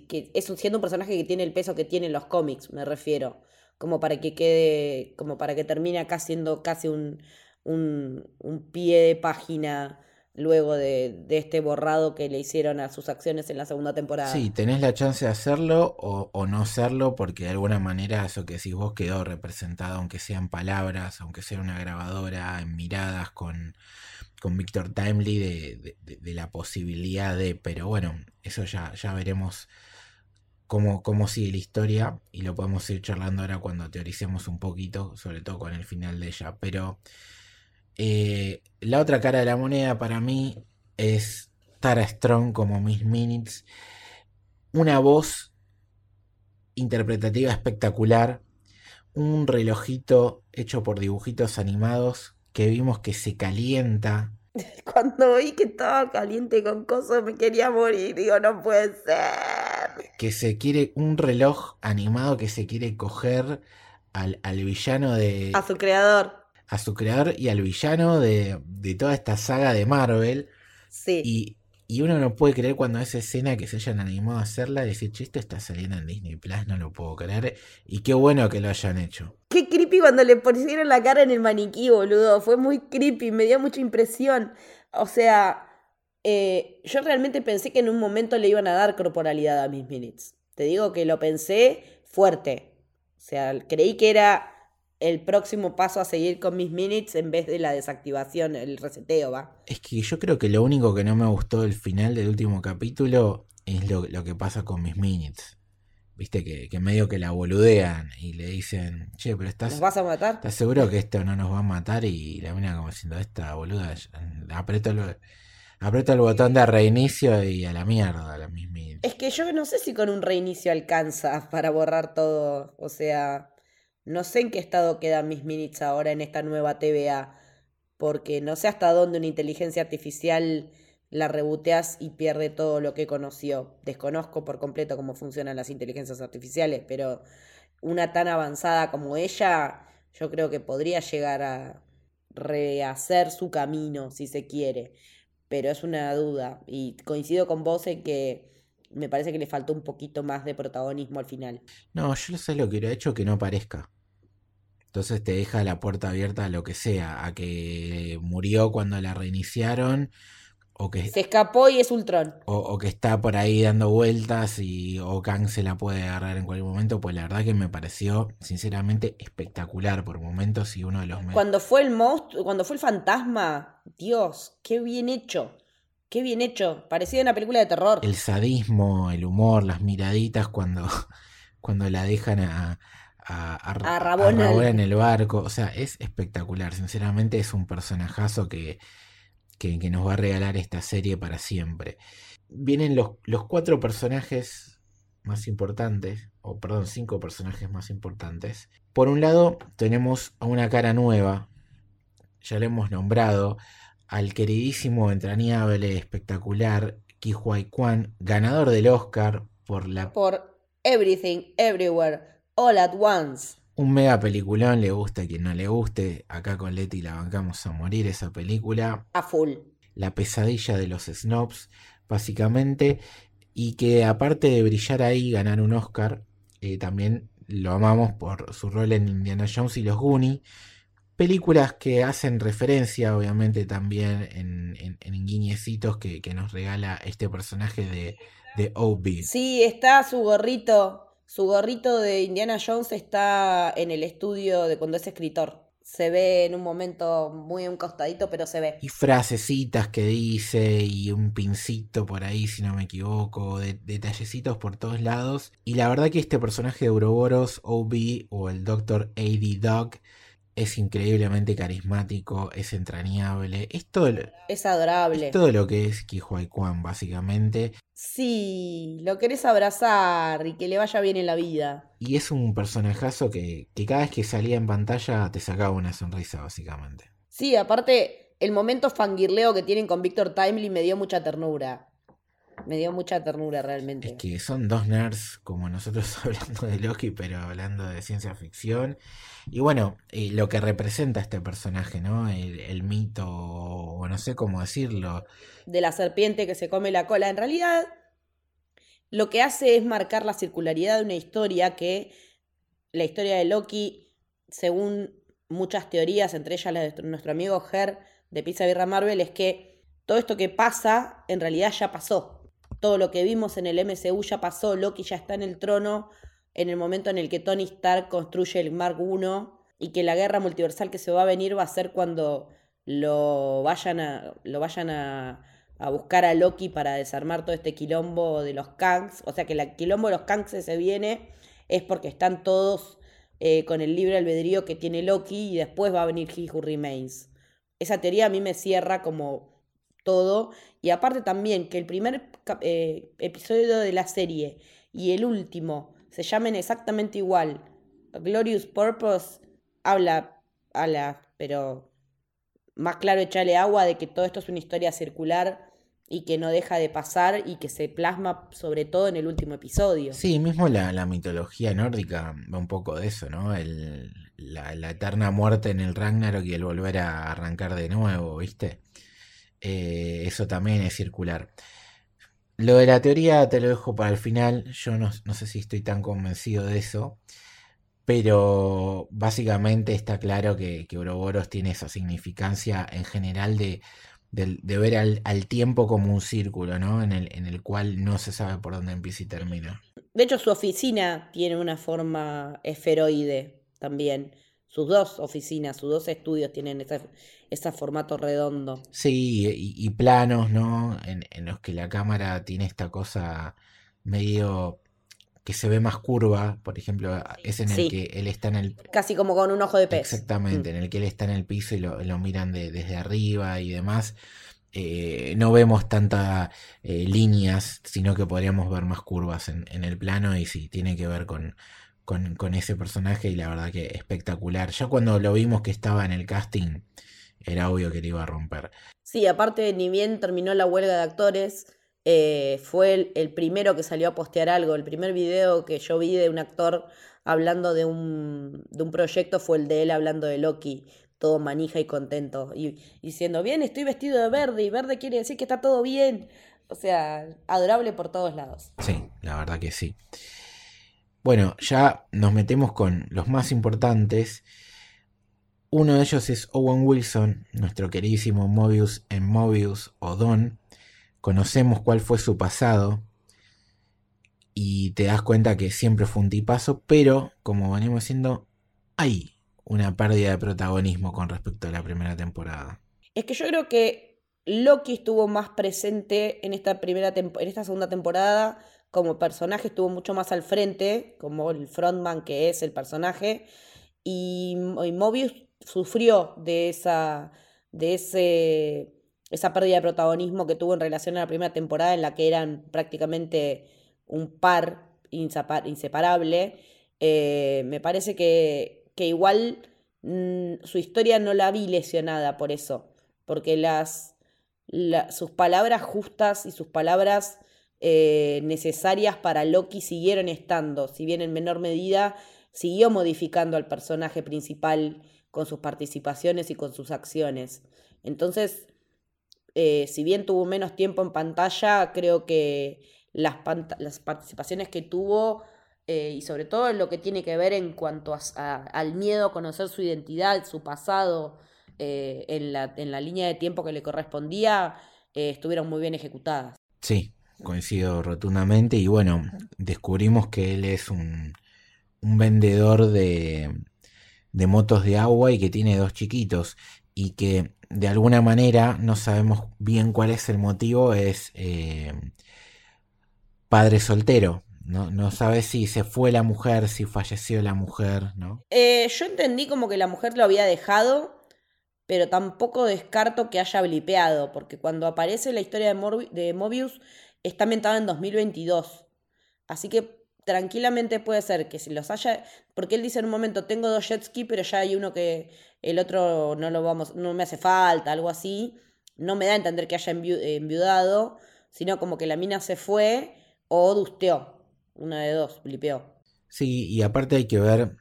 que es siendo un personaje que tiene el peso que tiene en los cómics, me refiero, como para que quede, como para que termine acá siendo casi un, un, un pie de página luego de, de, este borrado que le hicieron a sus acciones en la segunda temporada. Sí, tenés la chance de hacerlo o, no hacerlo porque de alguna manera eso que decís vos quedó representado, aunque sean palabras, aunque sea una grabadora, en miradas con, con Victor Timely de, de, la posibilidad de, pero bueno, eso ya, ya veremos cómo, cómo sigue la historia y lo podemos ir charlando ahora cuando teoricemos un poquito, sobre todo con el final de ella. Pero eh, la otra cara de la moneda para mí es Tara Strong como Miss Minutes, una voz interpretativa espectacular, un relojito hecho por dibujitos animados que vimos que se calienta. Cuando vi que estaba caliente con cosas me quería morir, digo, no puede ser. Que se quiere, un reloj animado que se quiere coger al, villano de... A su creador. A su creador y al villano de, de toda esta saga de Marvel. Sí. Y y uno no puede creer cuando esa escena que se hayan animado a hacerla, decir, che, esto está saliendo en Disney Plus, no lo puedo creer. Y qué bueno que lo hayan hecho. Qué creepy cuando le pusieron la cara en el maniquí, boludo. Fue muy creepy, me dio mucha impresión. O sea, eh, yo realmente pensé que en un momento le iban a dar corporalidad a Miss Minutes. Te digo que lo pensé fuerte. O sea, creí que era el próximo paso a seguir con mis minutes en vez de la desactivación, el reseteo, ¿va? Es que yo creo que lo único que no me gustó del final del último capítulo es lo, que pasa con mis minutes. Viste que, que, medio que la boludean y le dicen, che, pero estás. ¿Nos vas a matar? ¿Estás seguro que esto no nos va a matar? Y la mina como diciendo, esta boluda, aprieto el, aprieto el botón de reinicio y a la mierda, la mis minutes. Es que yo no sé si con un reinicio alcanza para borrar todo. O sea. No sé en qué estado quedan mis minutes ahora en esta nueva TVA, porque no sé hasta dónde una inteligencia artificial la reboteas y pierde todo lo que conoció. Desconozco por completo cómo funcionan las inteligencias artificiales, pero una tan avanzada como ella, yo creo que podría llegar a rehacer su camino, si se quiere. Pero es una duda. Y coincido con vos en que me parece que le faltó un poquito más de protagonismo al final. No, yo sé lo que hubiera hecho que no aparezca. Entonces te deja la puerta abierta a lo que sea, a que murió cuando la reiniciaron. O que, se escapó y es Ultron. O, que está por ahí dando vueltas y o Kang se la puede agarrar en cualquier momento. Pues la verdad que me pareció sinceramente espectacular por momentos y uno de los Cuando fue el monstruo, cuando fue el fantasma, Dios, qué bien hecho. Qué bien hecho. Parecía una película de terror. El sadismo, el humor, las miraditas cuando, cuando la dejan a, a, a, en el barco. O sea, es espectacular. Sinceramente es un personajazo que, que, nos va a regalar esta serie para siempre. Vienen los, los cuatro personajes más importantes, o perdón, cinco personajes más importantes. Por un lado, tenemos a una cara nueva, ya lo hemos nombrado, al queridísimo, entrañable, espectacular Ki Kwan, ganador del Oscar por la... Por Everything, Everywhere, All at Once. Un mega peliculón, le gusta a quien no le guste. Acá con Leti la bancamos a morir esa película. A full. La pesadilla de los snobs, básicamente. Y que aparte de brillar ahí, ganar un Oscar, eh, también lo amamos por su rol en Indiana Jones y los Goonies. Películas que hacen referencia, obviamente, también en, en, guiñecitos que, que, nos regala este personaje de de OB. Sí, está su gorrito, su gorrito de Indiana Jones está en el estudio de cuando es escritor. Se ve en un momento muy un costadito, pero se ve. Y frasecitas que dice y un pincito por ahí, si no me equivoco, de, detallecitos por todos lados. Y la verdad que este personaje de Ouroboros, OB o el Dr. A.D. Dog, es increíblemente carismático, es entrañable, es todo, es adorable. Es todo lo que es Kihuay Kwan, básicamente. Sí, lo querés abrazar y que le vaya bien en la vida. Y es un personajazo que, que cada vez que salía en pantalla te sacaba una sonrisa, básicamente. Sí, aparte, el momento fangirleo que tienen con Victor Timely me dio mucha ternura. Me dio mucha ternura realmente. Es que son dos nerds como nosotros hablando de Loki, pero hablando de ciencia ficción. Y bueno, eh, lo que representa este personaje, ¿no? El, mito, o no sé cómo decirlo. De la serpiente que se come la cola. En realidad, lo que hace es marcar la circularidad de una historia que la historia de Loki, según muchas teorías, entre ellas la de nuestro amigo Her de Pizza Birra Marvel, es que todo esto que pasa en realidad ya pasó todo lo que vimos en el MCU ya pasó, Loki ya está en el trono en el momento en el que Tony Stark construye el Mark I y que la guerra multiversal que se va a venir va a ser cuando lo vayan a, lo vayan a, buscar a Loki para desarmar todo este quilombo de los Kangs. O sea que el quilombo de los Kangs se viene es porque están todos eh, con el libre albedrío que tiene Loki y después va a venir He Who Remains. Esa teoría a mí me cierra como todo. Y aparte también que el primer eh, episodio de la serie y el último se llamen exactamente igual. Glorious Purpose habla, habla, pero más claro echarle agua de que todo esto es una historia circular y que no deja de pasar y que se plasma sobre todo en el último episodio. Sí, mismo la, la mitología nórdica va un poco de eso, ¿no? El, la, la, eterna muerte en el Ragnarok y el volver a arrancar de nuevo, ¿viste? Eh, eso también es circular. Lo de la teoría te lo dejo para el final. Yo no, sé si estoy tan convencido de eso. Pero básicamente está claro que, que Ouroboros tiene esa significancia en general de, ver al, tiempo como un círculo, ¿no? En el, en el cual no se sabe por dónde empieza y termina. De hecho, su oficina tiene una forma esferoide también. Sus dos oficinas, sus dos estudios tienen ese, ese formato redondo. Sí, y, planos, ¿no? En, los que la cámara tiene esta cosa medio que se ve más curva, por ejemplo, es en el que él está en el... Casi como con un ojo de pez. Exactamente, mm. en el que él está en el piso y lo, miran desde arriba y demás. Eh, no vemos tantas eh, líneas, sino que podríamos ver más curvas en, en el plano y sí, tiene que ver con, con, ese personaje y la verdad que espectacular. Ya cuando lo vimos que estaba en el casting, era obvio que le iba a romper. Sí, aparte, ni bien terminó la huelga de actores, eh, fue el, primero que salió a postear algo. El primer video que yo vi de un actor hablando de un, de un proyecto fue el de él hablando de Loki, todo manija y contento, y diciendo, bien, estoy vestido de verde, y verde quiere decir que está todo bien. O sea, adorable por todos lados. Sí, la verdad que sí. Bueno, ya nos metemos con los más importantes. Uno de ellos es Owen Wilson, nuestro queridísimo Mobius en Mobius o Don. Conocemos cuál fue su pasado y te das cuenta que siempre fue un tipazo, pero como venimos diciendo, hay una pérdida de protagonismo con respecto a la primera temporada. Es que yo creo que Loki estuvo más presente en esta primera en esta segunda temporada como personaje estuvo mucho más al frente, como el frontman que es el personaje, y, Mobius sufrió de esa, de ese, esa pérdida de protagonismo que tuvo en relación a la primera temporada en la que eran prácticamente un par inseparable. Eh, me parece que, que igual mm, su historia no la vi lesionada por eso, porque las, sus palabras justas y sus palabras eh, necesarias para Loki siguieron estando, si bien en menor medida siguió modificando al personaje principal con sus participaciones y con sus acciones. Entonces, eh, si bien tuvo menos tiempo en pantalla, creo que las, participaciones que tuvo eh, y sobre todo en lo que tiene que ver en cuanto al miedo a conocer su identidad, su pasado, en, la, en, la, línea de tiempo que le correspondía, estuvieron muy bien ejecutadas. Sí, coincido rotundamente y bueno, descubrimos que él es un, un vendedor de, de motos de agua y que tiene dos chiquitos y que de alguna manera no sabemos bien cuál es el motivo, es eh, padre soltero. No, no sabe si se fue la mujer, si falleció la mujer, ¿no? Eh, yo entendí como que la mujer lo había dejado, pero tampoco descarto que haya blipeado, porque cuando aparece la historia de, de Mobius está ambientada en 2022. Así que tranquilamente puede ser que si los haya, porque él dice en un momento, tengo dos jet ski, pero ya hay uno que el otro no lo vamos, no me hace falta, algo así. No me da a entender que haya enviudado, sino como que la mina se fue o dusteó. Una de dos, blipeó. Sí, y aparte hay que ver,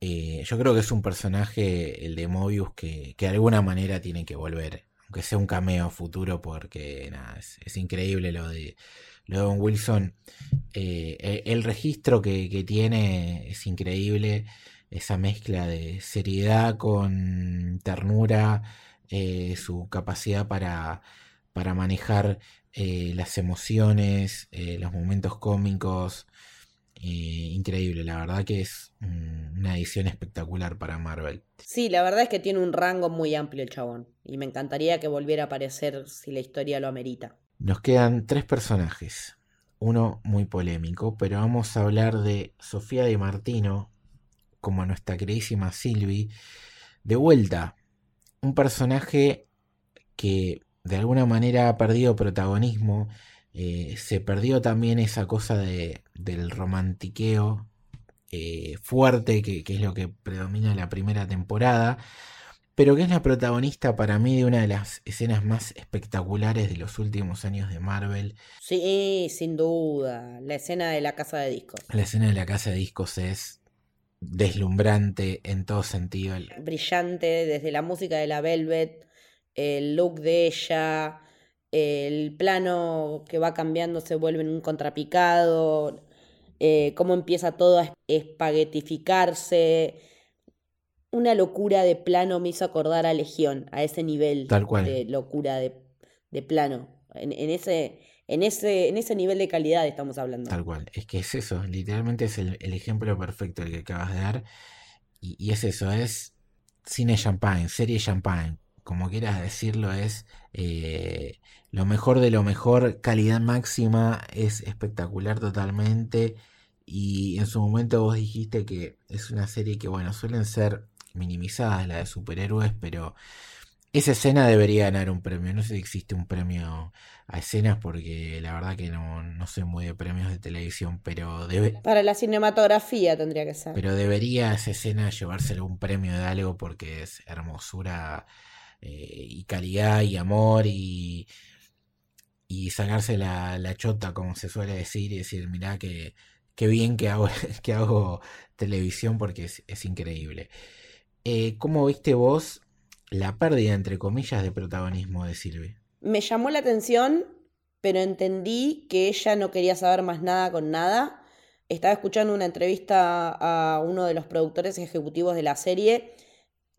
eh, yo creo que es un personaje, el de Mobius, que, que de alguna manera tiene que volver, aunque sea un cameo futuro, porque nada, es, increíble lo de, lo Don Wilson. Eh, e, el registro que, tiene es increíble, esa mezcla de seriedad con ternura, eh, su capacidad para, para manejar eh, las emociones, los momentos cómicos. Eh, increíble, la verdad que es una edición espectacular para Marvel. Sí, la verdad es que tiene un rango muy amplio el chabón. Y me encantaría que volviera a aparecer si la historia lo amerita. Nos quedan tres personajes. Uno muy polémico, pero vamos a hablar de Sofía de Martino, como nuestra queridísima Sylvie. De vuelta, un personaje que de alguna manera ha perdido protagonismo. Eh, se perdió también esa cosa de, del romantiqueo eh, fuerte, que, es lo que predomina en la primera temporada, pero que es la protagonista para mí de una de las escenas más espectaculares de los últimos años de Marvel. Sí, sin duda, la escena de la casa de discos. La escena de la casa de discos es deslumbrante en todo sentido. Brillante, desde la música de la Velvet el look de ella, el plano que va cambiando se vuelve en un contrapicado, eh, cómo empieza todo a espaguetificarse. Una locura de plano me hizo acordar a Legión, a ese nivel de locura de, plano. En, ese, en, ese, en ese nivel de calidad estamos hablando. Tal cual, es que es eso, literalmente es el, ejemplo perfecto el que acabas de dar. Y, y es eso, es cine champagne, serie champagne como quieras decirlo, es eh, lo mejor de lo mejor, calidad máxima, es espectacular totalmente. Y en su momento vos dijiste que es una serie que, bueno, suelen ser minimizadas, la de superhéroes, pero esa escena debería ganar un premio. No sé si existe un premio a escenas porque la verdad que no, no soy muy de premios de televisión, pero debe... Para la cinematografía tendría que ser. Pero debería esa escena llevárselo un premio de algo porque es hermosura eh, y calidad y amor y, y sacarse la, la, chota, como se suele decir, y decir, mirá que, bien que hago, que hago televisión porque es, increíble. Eh, ¿Cómo viste vos la pérdida, entre comillas, de protagonismo de Silvi? Me llamó la atención, pero entendí que ella no quería saber más nada con nada. Estaba escuchando una entrevista a uno de los productores ejecutivos de la serie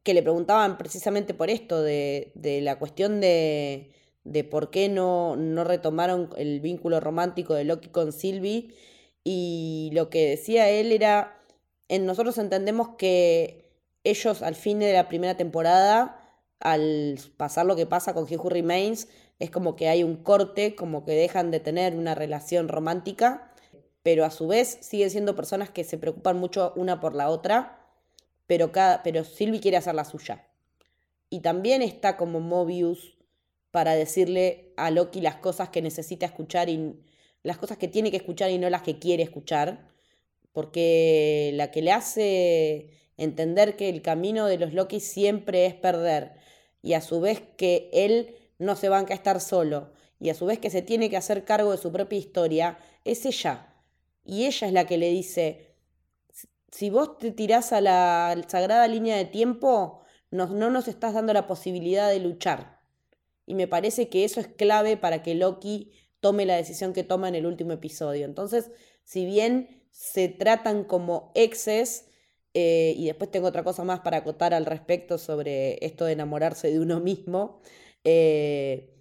que le preguntaban precisamente por esto, de, la cuestión de, de por qué no, no, retomaron el vínculo romántico de Loki con Sylvie. Y lo que decía él era, en nosotros entendemos que ellos al fin de la primera temporada, al pasar lo que pasa con He Who Remains, es como que hay un corte, como que dejan de tener una relación romántica, pero a su vez siguen siendo personas que se preocupan mucho una por la otra pero, cada, pero Sylvie quiere hacer la suya. Y también está como Mobius para decirle a Loki las cosas que necesita escuchar y las cosas que tiene que escuchar y no las que quiere escuchar, porque la que le hace entender que el camino de los Loki siempre es perder y a su vez que él no se banca a estar solo y a su vez que se tiene que hacer cargo de su propia historia, es ella. Y ella es la que le dice, si vos te tirás a la sagrada línea de tiempo, no, no nos estás dando la posibilidad de luchar. Y me parece que eso es clave para que Loki tome la decisión que toma en el último episodio. Entonces, si bien se tratan como exes, eh, y después tengo otra cosa más para acotar al respecto sobre esto de enamorarse de uno mismo, eh,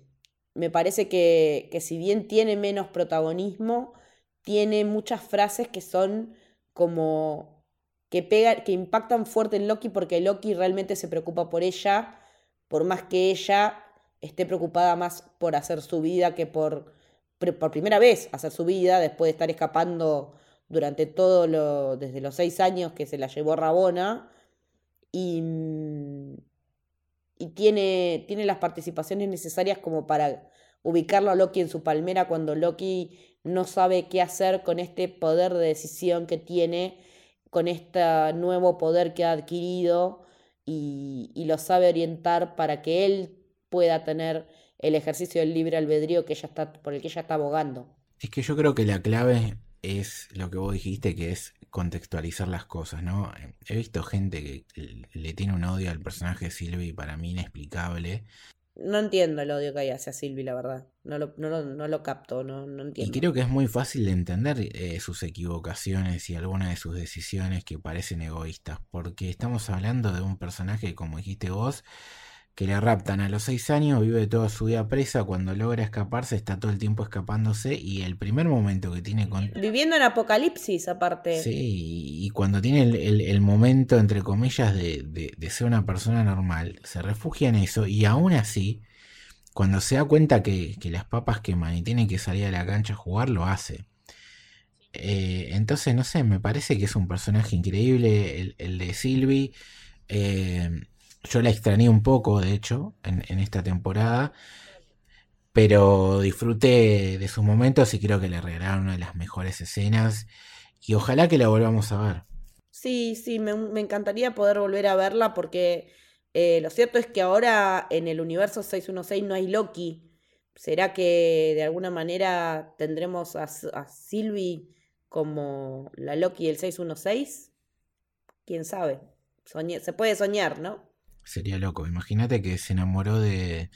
me parece que si bien tiene menos protagonismo, tiene muchas frases que son como que pega, que impactan fuerte en Loki porque Loki realmente se preocupa por ella, por más que ella esté preocupada más por hacer su vida que por, por primera vez hacer su vida, después de estar escapando durante todo lo, desde los seis años que se la llevó Rabona, y, y tiene, tiene las participaciones necesarias como para ubicarlo a Loki en su palmera cuando Loki no sabe qué hacer con este poder de decisión que tiene, con este nuevo poder que ha adquirido y, lo sabe orientar para que él pueda tener el ejercicio del libre albedrío que ella está, por el que ella está abogando. Es que yo creo que la clave es lo que vos dijiste, que es contextualizar las cosas, ¿no? He visto gente que le tiene un odio al personaje de Sylvie para mí inexplicable. No entiendo el odio que hay hacia Sylvie, la verdad. No lo, no, no lo capto, no, no, entiendo. Y creo que es muy fácil de entender eh, sus equivocaciones y algunas de sus decisiones que parecen egoístas, porque estamos hablando de un personaje, como dijiste vos, que le raptan a los seis años, vive toda su vida presa, cuando logra escaparse está todo el tiempo escapándose y el primer momento que tiene con... Viviendo en apocalipsis aparte. Sí, y cuando tiene el, momento, entre comillas, de, de, ser una persona normal, se refugia en eso y aún así, cuando se da cuenta que, que las papas queman y tiene que salir a la cancha a jugar, lo hace. Eh, entonces, no sé, me parece que es un personaje increíble el, el de Sylvie. Eh, yo la extrañé un poco, de hecho, en, esta temporada. Pero disfruté de sus momentos y creo que le regalaron una de las mejores escenas. Y ojalá que la volvamos a ver. Sí, sí, me, encantaría poder volver a verla porque eh, lo cierto es que ahora en el universo 616 no hay Loki. ¿Será que de alguna manera tendremos a, a Sylvie como la Loki del 616? ¿Quién sabe? se puede soñar, ¿no? Sería loco. Imagínate que se enamoró de,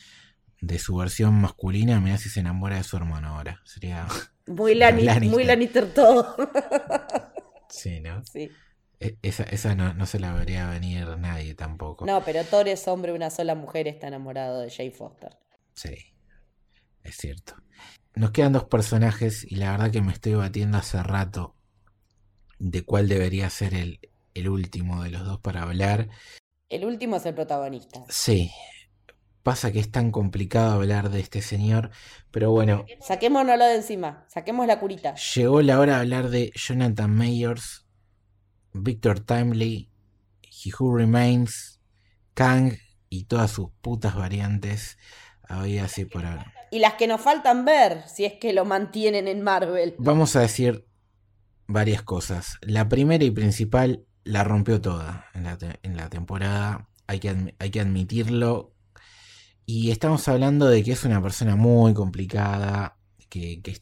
de su versión masculina. Mira si se enamora de su hermano ahora. Sería. Muy Lannister, muy Lannister todo. sí, ¿no? Sí. E, esa, esa no, no, se la vería venir nadie tampoco. No, pero Thor es hombre, una sola mujer está enamorado de Jay Foster. Sí, es cierto. Nos quedan dos personajes y la verdad que me estoy batiendo hace rato de cuál debería ser el, el último de los dos para hablar. El último es el protagonista. Sí. Pasa que es tan complicado hablar de este señor, pero bueno. Saquémonoslo de encima, saquemos la curita. Llegó la hora de hablar de Jonathan Mayors, Victor Timely, He Who Remains, Kang y todas sus putas variantes. Había así por ahora. Y las que nos faltan ver, si es que lo mantienen en Marvel. Vamos a decir varias cosas. La primera y principal la rompió toda en la, en la temporada, hay que, hay que admitirlo. Y estamos hablando de que es una persona muy complicada, que, que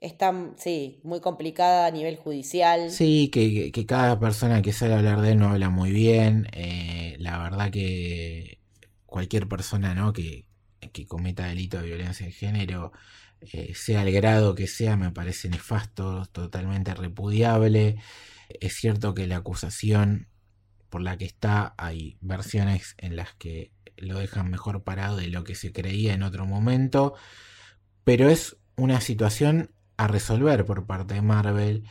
está, sí, muy complicada a nivel judicial. Sí, que, que, cada persona que sale a hablar de él no habla muy bien. Eh, la verdad que cualquier persona ¿no? que, que cometa delito de violencia de género, eh, sea el grado que sea, me parece nefasto, totalmente repudiable. Es cierto que la acusación por la que está hay versiones en las que lo dejan mejor parado de lo que se creía en otro momento, pero es una situación a resolver por parte de Marvel.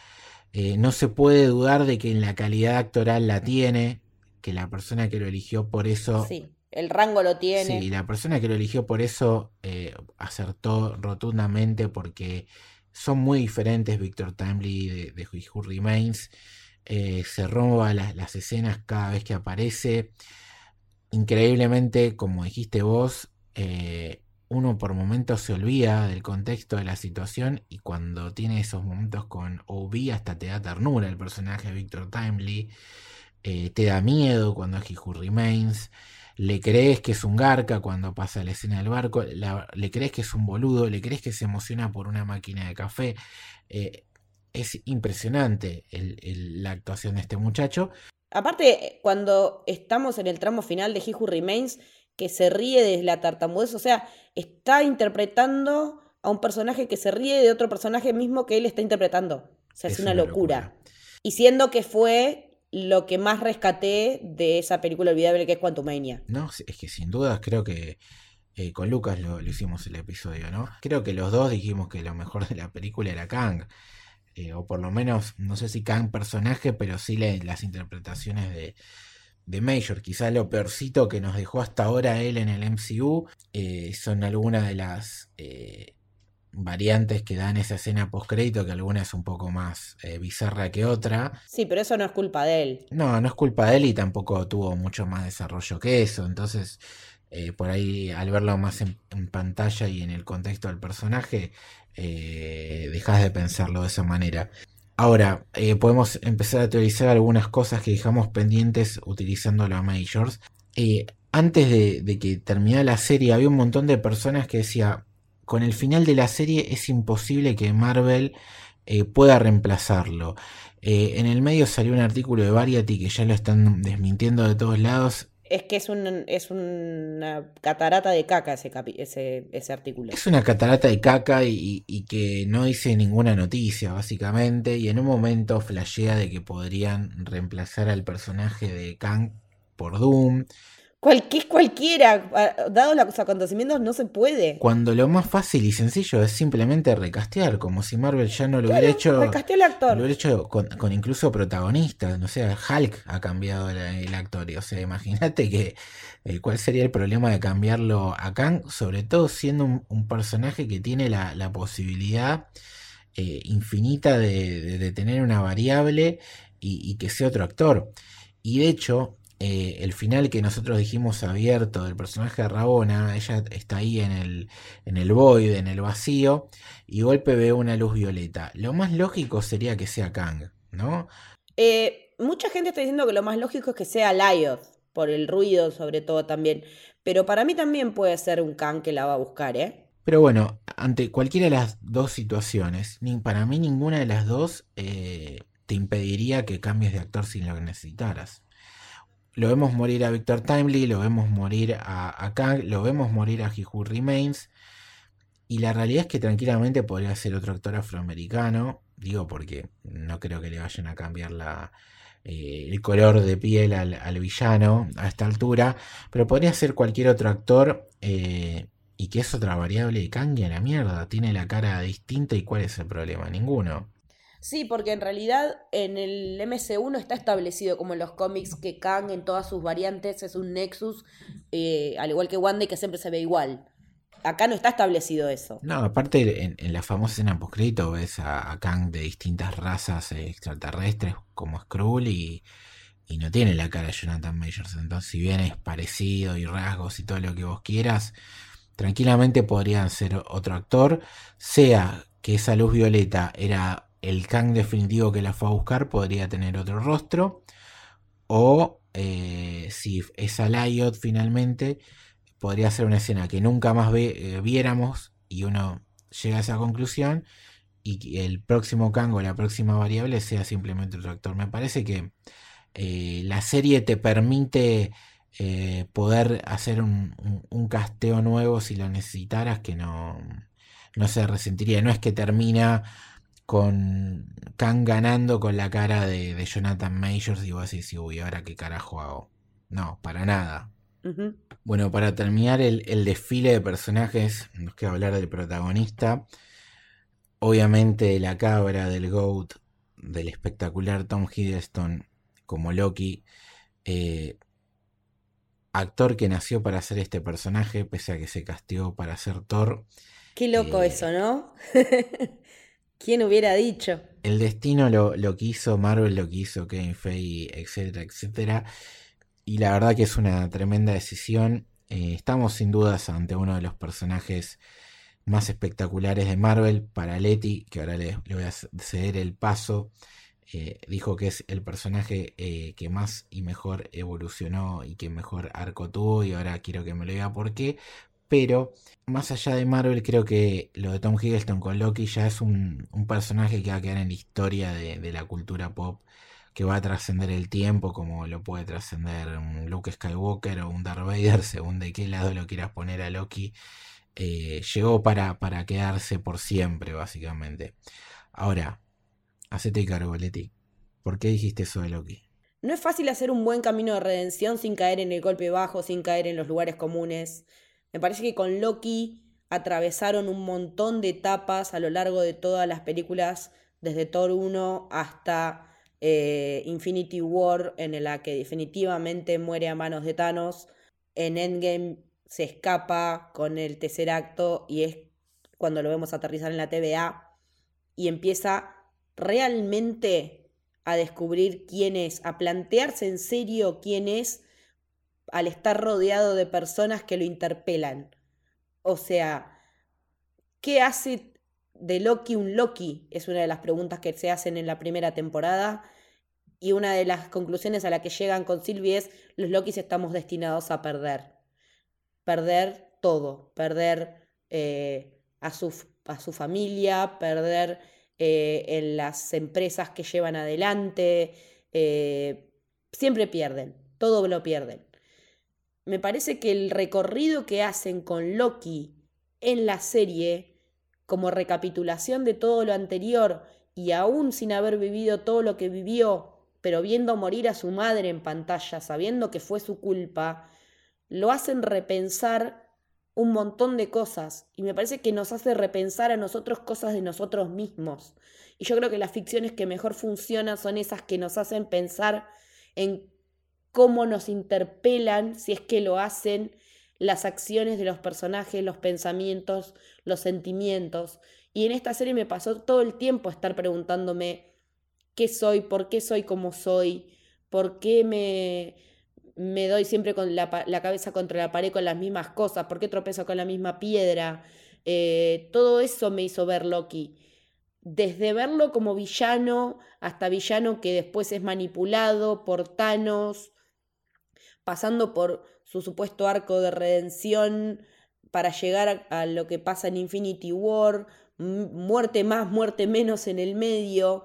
Eh, no se puede dudar de que en la calidad actoral la tiene, que la persona que lo eligió por eso... Sí, el rango lo tiene. Sí, la persona que lo eligió por eso eh, acertó rotundamente porque son muy diferentes Victor Timely de, de Who Remains. Eh, se roba las, escenas cada vez que aparece. Increíblemente, como dijiste vos, eh, uno por momentos se olvida del contexto de la situación y cuando tiene esos momentos con Obi hasta te da ternura el personaje de Victor Timely. Eh, te da miedo cuando He Who Remains le crees que es un garca cuando pasa la escena del barco, le crees que es un boludo, le crees que se emociona por una máquina de café. Eh, es impresionante la actuación de este muchacho. Aparte, cuando estamos en el tramo final de He Who Remains, que se ríe de la tartamudez, o sea, está interpretando a un personaje que se ríe de otro personaje mismo que él está interpretando. O sea, es, una, locura. Y siendo que fue lo que más rescaté de esa película olvidable que es Quantumania. No, es que sin dudas creo que Eh, con Lucas lo, hicimos el episodio, ¿no? Creo que los dos dijimos que lo mejor de la película era Kang. Eh, o por lo menos, no sé si Kang personaje, pero sí las interpretaciones de, de Major. Quizá lo peorcito que nos dejó hasta ahora él en el MCU eh, son algunas de las variantes que dan esa escena post-crédito, que alguna es un poco más bizarra que otra. Sí, pero eso no es culpa de él. No, no es culpa de él y tampoco tuvo mucho más desarrollo que eso. Entonces, eh, por ahí al verlo más en, pantalla y en el contexto del personaje, eh, dejas de pensarlo de esa manera. Ahora, eh, podemos empezar a teorizar algunas cosas que dejamos pendientes utilizando la Majors. antes de, que terminara la serie, había un montón de personas que decía, con el final de la serie es imposible que Marvel pueda reemplazarlo. en el medio salió un artículo de Variety que ya lo están desmintiendo de todos lados es que es, un, es una catarata de caca ese, ese, ese artículo. Es una catarata de caca y, que no dice ninguna noticia, básicamente, y en un momento flashea de que podrían reemplazar al personaje de Kang por Doom. Cualquier, cualquiera, dado los acontecimientos, no se puede. Cuando lo más fácil y sencillo es simplemente recastear, como si Marvel ya no lo hubiera hecho. Recasteó el actor. Lo hubiera hecho con, incluso protagonistas. No sé, Hulk ha cambiado el, actor. o sea, imagínate que eh, cuál sería el problema de cambiarlo a Kang, sobre todo siendo un, personaje que tiene la, posibilidad eh, infinita de, tener una variable y que sea otro actor. Y de hecho, eh, el final que nosotros dijimos abierto del personaje de Rabona, ella está ahí en el, en el void, en el vacío, y golpe ve una luz violeta. Lo más lógico sería que sea Kang, ¿no? Eh, mucha gente está diciendo que lo más lógico es que sea Lyoth, por el ruido sobre todo también. Pero para mí también puede ser un Kang que la va a buscar, ¿eh? Pero bueno, ante cualquiera de las dos situaciones, ni, para mí ninguna de las dos eh, te impediría que cambies de actor si lo necesitaras lo vemos morir a Victor Timely, lo vemos morir a, Kang, lo vemos morir a He Who Remains. Y la realidad es que tranquilamente podría ser otro actor afroamericano. Digo porque no creo que le vayan a cambiar la, eh, el color de piel al, villano a esta altura. Pero podría ser cualquier otro actor. Eh, y que es otra variable de Kang a la mierda. Tiene la cara distinta y cuál es el problema. Ninguno. Sí, porque en realidad en el MC1 está establecido como en los cómics que Kang en todas sus variantes es un Nexus, eh, al igual que Wanda, que siempre se ve igual. Acá no está establecido eso. No, aparte en, la famosa escena postcrédito ves a, Kang de distintas razas extraterrestres como Skrull y, y no tiene la cara de Jonathan Majors. Entonces, si bien es parecido y rasgos y todo lo que vos quieras, tranquilamente podrían ser otro actor, sea que esa luz violeta era el Kang definitivo que la fue a buscar podría tener otro rostro. O eh, si es Alayot finalmente, podría ser una escena que nunca más eh, viéramos y uno llega a esa conclusión y el próximo Kang o la próxima variable sea simplemente otro actor. Me parece que eh, la serie te permite poder hacer un, un, casteo nuevo si lo necesitaras que no, no se resentiría. No es que termina con Kang ganando con la cara de, Jonathan Majors y vos decís, uy, ahora qué carajo hago. No, para nada. Bueno, para terminar el, desfile de personajes, nos queda hablar del protagonista. Obviamente la cabra, del GOAT, del espectacular Tom Hiddleston como Loki. Eh, actor que nació para hacer este personaje, pese a que se castigó para ser Thor. Qué loco eh, eso, ¿no? ¿Quién hubiera dicho? El destino lo, lo quiso, Marvel lo quiso, Kevin Feige, etcétera, etcétera. Y la verdad que es una tremenda decisión. Eh, estamos sin dudas ante uno de los personajes más espectaculares de Marvel. Para Letty, que ahora le, voy a ceder el paso, eh, dijo que es el personaje eh, que más y mejor evolucionó y que mejor arco tuvo. Y ahora quiero que me lo diga por qué. Pero más allá de Marvel, creo que lo de Tom Hiddleston con Loki ya es un, personaje que va a quedar en la historia de, la cultura pop, que va a trascender el tiempo como lo puede trascender un Luke Skywalker o un Darth Vader, según de qué lado lo quieras poner a Loki. Eh, llegó para, para quedarse por siempre, básicamente. Ahora, hacete cargo, Leti. ¿Por qué dijiste eso de Loki? No es fácil hacer un buen camino de redención sin caer en el golpe bajo, sin caer en los lugares comunes Me parece que con Loki atravesaron un montón de etapas a lo largo de todas las películas, desde Thor 1 hasta eh, Infinity War, en la que definitivamente muere a manos de Thanos. En Endgame se escapa con el tercer acto y es cuando lo vemos aterrizar en la TVA y empieza realmente a descubrir quién es, a plantearse en serio quién es al estar rodeado de personas que lo interpelan. O sea, ¿qué hace de Loki un Loki? Es una de las preguntas que se hacen en la primera temporada. Y una de las conclusiones a la que llegan con Sylvie es, los Lokis estamos destinados a perder. Perder todo, perder eh, a, su, a, su, familia, perder eh, en las empresas que llevan adelante, eh, siempre pierden, todo lo pierden. Me parece que el recorrido que hacen con Loki en la serie, como recapitulación de todo lo anterior y aún sin haber vivido todo lo que vivió, pero viendo morir a su madre en pantalla, sabiendo que fue su culpa, lo hacen repensar un montón de cosas y me parece que nos hace repensar a nosotros cosas de nosotros mismos. Y yo creo que las ficciones que mejor funcionan son esas que nos hacen pensar en cómo nos interpelan, si es que lo hacen, las acciones de los personajes, los pensamientos, los sentimientos. Y en esta serie me pasó todo el tiempo estar preguntándome qué soy, por qué soy como soy, por qué me, me doy siempre con la, cabeza contra la pared con las mismas cosas, por qué tropezo con la misma piedra. Eh, todo eso me hizo ver Loki. Desde verlo como villano hasta villano que después es manipulado por Thanos, pasando por su supuesto arco de redención para llegar a, lo que pasa en Infinity War, muerte más, muerte menos en el medio,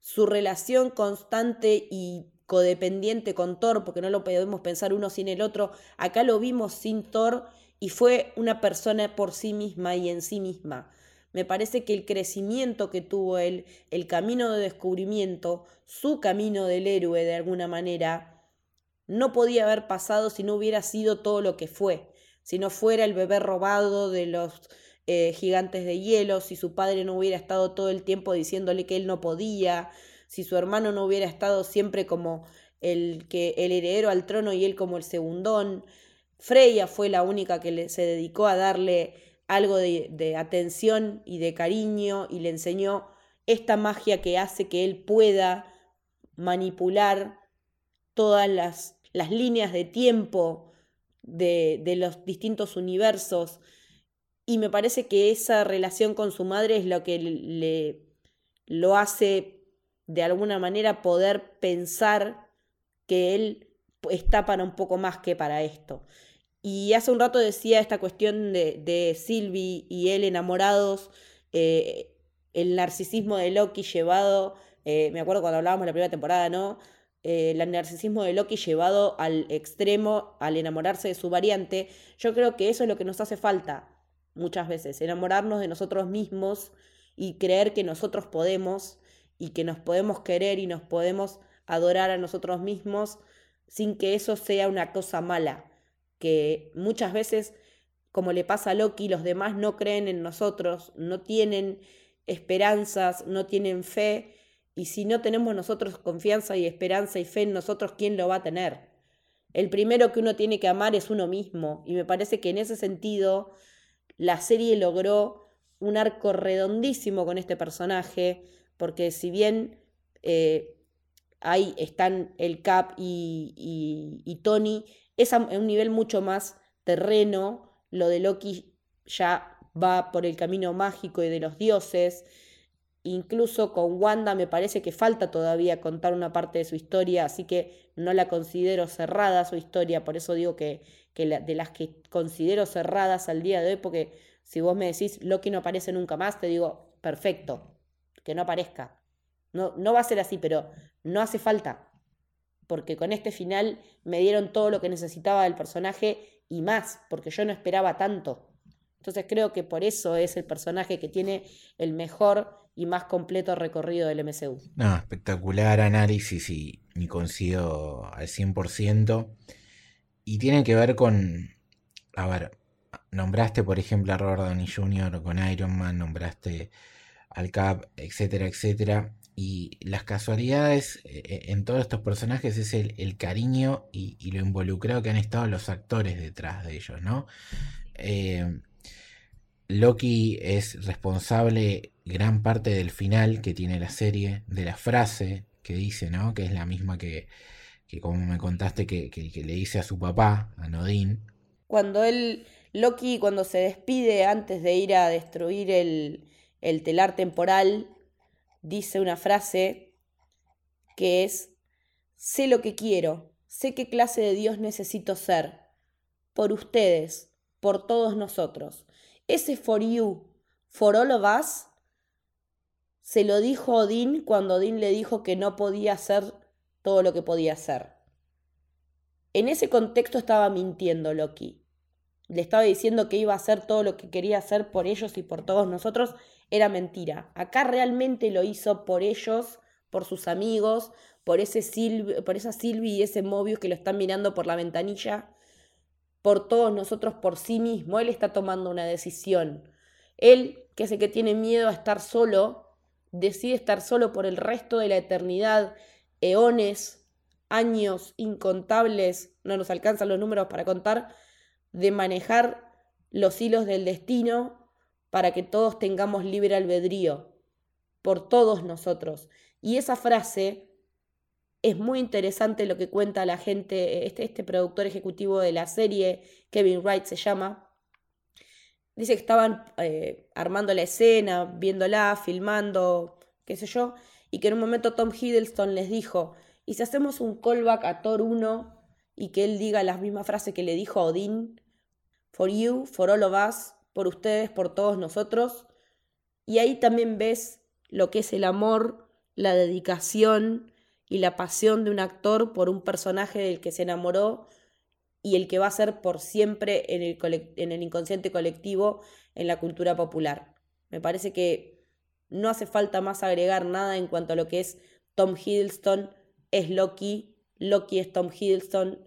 su relación constante y codependiente con Thor, porque no lo podemos pensar uno sin el otro. Acá lo vimos sin Thor y fue una persona por sí misma y en sí misma. Me parece que el crecimiento que tuvo él, el camino de descubrimiento, su camino del héroe de alguna manera, no podía haber pasado si no hubiera sido todo lo que fue, si no fuera el bebé robado de los eh, gigantes de hielo, si su padre no hubiera estado todo el tiempo diciéndole que él no podía, si su hermano no hubiera estado siempre como el, que, el heredero al trono y él como el segundón. Freya fue la única que se dedicó a darle algo de, de atención y de cariño y le enseñó esta magia que hace que él pueda manipular todas las, las líneas de tiempo de, de, los distintos universos. Y me parece que esa relación con su madre es lo que le, lo hace de alguna manera poder pensar que él está para un poco más que para esto. Y hace un rato decía esta cuestión de, de Sylvie y él enamorados, eh, el narcisismo de Loki llevado, eh, me acuerdo cuando hablábamos la primera temporada, ¿no? Eh, el narcisismo de Loki llevado al extremo, al enamorarse de su variante, yo creo que eso es lo que nos hace falta muchas veces, enamorarnos de nosotros mismos y creer que nosotros podemos y que nos podemos querer y nos podemos adorar a nosotros mismos sin que eso sea una cosa mala, que muchas veces, como le pasa a Loki, los demás no creen en nosotros, no tienen esperanzas, no tienen fe, y si no tenemos nosotros confianza y esperanza y fe en nosotros, ¿quién lo va a tener? El primero que uno tiene que amar es uno mismo, y me parece que en ese sentido la serie logró un arco redondísimo con este personaje, porque si bien eh, ahí están el Cap y, Tony, es a un nivel mucho más terreno, lo de Loki ya va por el camino mágico y de los dioses, incluso con Wanda me parece que falta todavía contar una parte de su historia, así que no la considero cerrada su historia, por eso digo que, de las que considero cerradas al día de hoy, porque si vos me decís Loki no aparece nunca más, te digo, perfecto, que no aparezca. No, no va a ser así, pero no hace falta. Porque con este final me dieron todo lo que necesitaba del personaje y más, porque yo no esperaba tanto. Entonces creo que por eso es el personaje que tiene el mejor y más completo recorrido del MCU. No, espectacular análisis y, y coincido al 100%. Y tiene que ver con, a ver, nombraste, por ejemplo, a Robert Downey Jr. con Iron Man, nombraste al Cap, etcétera, etcétera. Y las casualidades eh, eh, en todos estos personajes es el, cariño y, lo involucrado que han estado los actores detrás de ellos, ¿no? Eh, Loki es responsable gran parte del final que tiene la serie, de la frase que dice, ¿no? Que es la misma que, como me contaste, que, le dice a su papá, a Nodin. Cuando él, Loki, cuando se despide antes de ir a destruir el, el telar temporal, dice una frase que es, sé lo que quiero, sé qué clase de Dios necesito ser, por ustedes, por todos nosotros. Ese for you, for all of us, se lo dijo Odín cuando Odín le dijo que no podía hacer todo lo que podía hacer. En ese contexto estaba mintiendo Loki. Le estaba diciendo que iba a hacer todo lo que quería hacer por ellos y por todos nosotros era mentira. Acá realmente lo hizo por ellos, por sus amigos, por, ese por esa Silvi y ese Mobius que lo están mirando por la ventanilla, por todos nosotros, por sí mismo. Él está tomando una decisión. Él, que es el que tiene miedo a estar solo, decide estar solo por el resto de la eternidad, eones, años incontables, no nos alcanzan los números para contar, de manejar los hilos del destino para que todos tengamos libre albedrío, por todos nosotros. Y esa frase es muy interesante lo que cuenta la gente, este, este productor ejecutivo de la serie, Kevin Wright se llama. Dice que estaban eh, armando la escena, viéndola, filmando, qué sé yo, y que en un momento Tom Hiddleston les dijo, ¿y si hacemos un callback a Thor 1 y que él diga las mismas frases que le dijo a Odín? For you, for all of us, por ustedes, por todos nosotros. Y ahí también ves lo que es el amor, la dedicación y la pasión de un actor por un personaje del que se enamoró y el que va a ser por siempre en el, en el inconsciente colectivo, en la cultura popular. Me parece que no hace falta más agregar nada en cuanto a lo que es Tom Hiddleston, es Loki, Loki es Tom Hiddleston,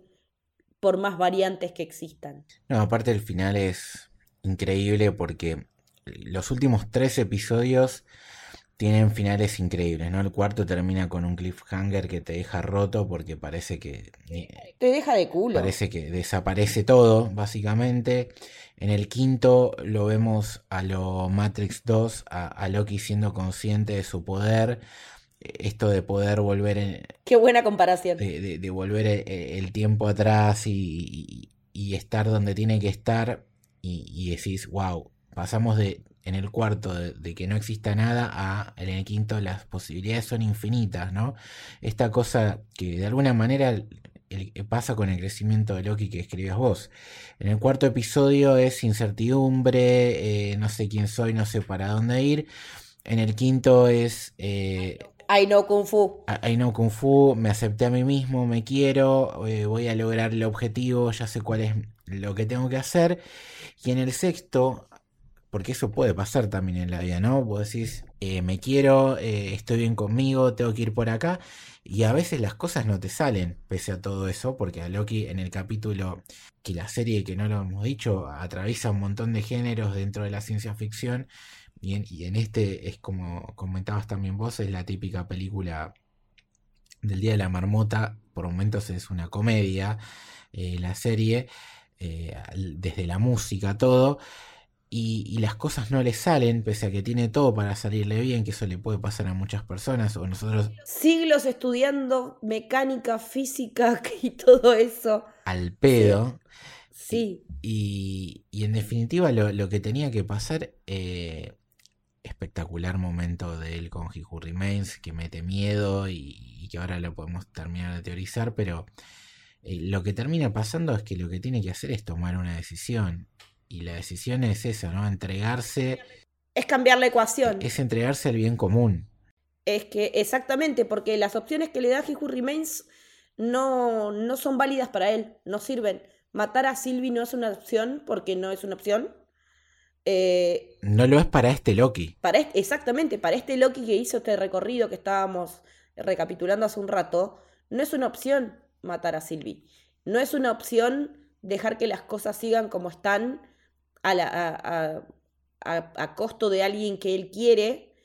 por más variantes que existan. No, aparte el final es increíble porque los últimos tres episodios tienen finales increíbles, ¿no? El cuarto termina con un cliffhanger que te deja roto porque parece que... Eh, te deja de culo. Parece que desaparece todo, básicamente. En el quinto lo vemos a lo Matrix 2, a, Loki siendo consciente de su poder. Esto de poder volver en... Qué buena comparación. De, volver el, tiempo atrás y, y estar donde tiene que estar y, decís, wow, pasamos de en el cuarto de, que no exista nada a en el quinto las posibilidades son infinitas, ¿no? Esta cosa que de alguna manera pasa con el crecimiento de Loki que escribías vos. En el cuarto episodio es incertidumbre, eh, no sé quién soy, no sé para dónde ir. En el quinto es... Eh, I know Kung Fu. I know Kung Fu, me acepté a mí mismo, me quiero, eh, voy a lograr el objetivo, ya sé cuál es lo que tengo que hacer. Y en el sexto, porque eso puede pasar también en la vida, ¿no? Vos decís, eh, me quiero, eh, estoy bien conmigo, tengo que ir por acá. Y a veces las cosas no te salen pese a todo eso, porque a Loki en el capítulo que la serie, que no lo hemos dicho, atraviesa un montón de géneros dentro de la ciencia ficción. Y en, y en este es como comentabas también vos, es la típica película del Día de la Marmota, por momentos es una comedia, eh, la serie, desde la música, todo, y, las cosas no le salen, pese a que tiene todo para salirle bien, que eso le puede pasar a muchas personas, o nosotros... Siglos estudiando mecánica, física y todo eso. Al pedo. Sí. Y, en definitiva lo, que tenía que pasar, eh, espectacular momento de él con He Remains, que mete miedo y, y que ahora lo podemos terminar de teorizar, pero eh, lo que termina pasando es que lo que tiene que hacer es tomar una decisión. Y la decisión es esa, ¿no? Entregarse. Es cambiar la ecuación. Es entregarse al bien común. Es que, exactamente, porque las opciones que le da He Remains no, no son válidas para él, no sirven. Matar a Sylvie no es una opción porque no es una opción. Eh, no lo es para este Loki. Para exactamente, para este Loki que hizo este recorrido que estábamos recapitulando hace un rato, no es una opción matar a Sylvie. No es una opción dejar que las cosas sigan como están a, costo de alguien que él quiere.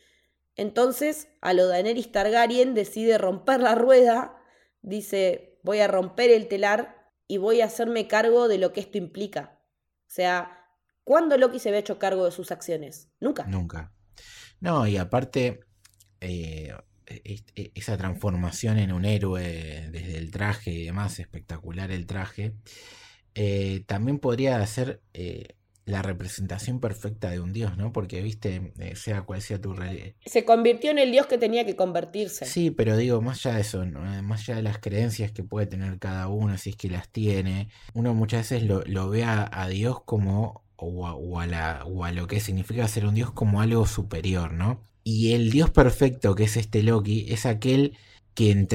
Entonces, a lo Daenerys Targaryen decide romper la rueda, dice, voy a romper el telar y voy a hacerme cargo de lo que esto implica. O sea, ¿cuándo Loki se había hecho cargo de sus acciones? Nunca. Nunca. No, y aparte, eh, esa transformación en un héroe desde el traje y demás, espectacular el traje, eh, también podría ser eh, la representación perfecta de un dios, ¿no? Porque, viste, eh, sea cual sea tu realidad. Se convirtió en el dios que tenía que convertirse. Sí, pero digo, más allá de eso, más allá de las creencias que puede tener cada uno, si es que las tiene, uno muchas veces lo, ve a, Dios como, o a, la, o a lo que significa ser un dios como algo superior, ¿no? Y el dios perfecto que es este Loki es aquel que,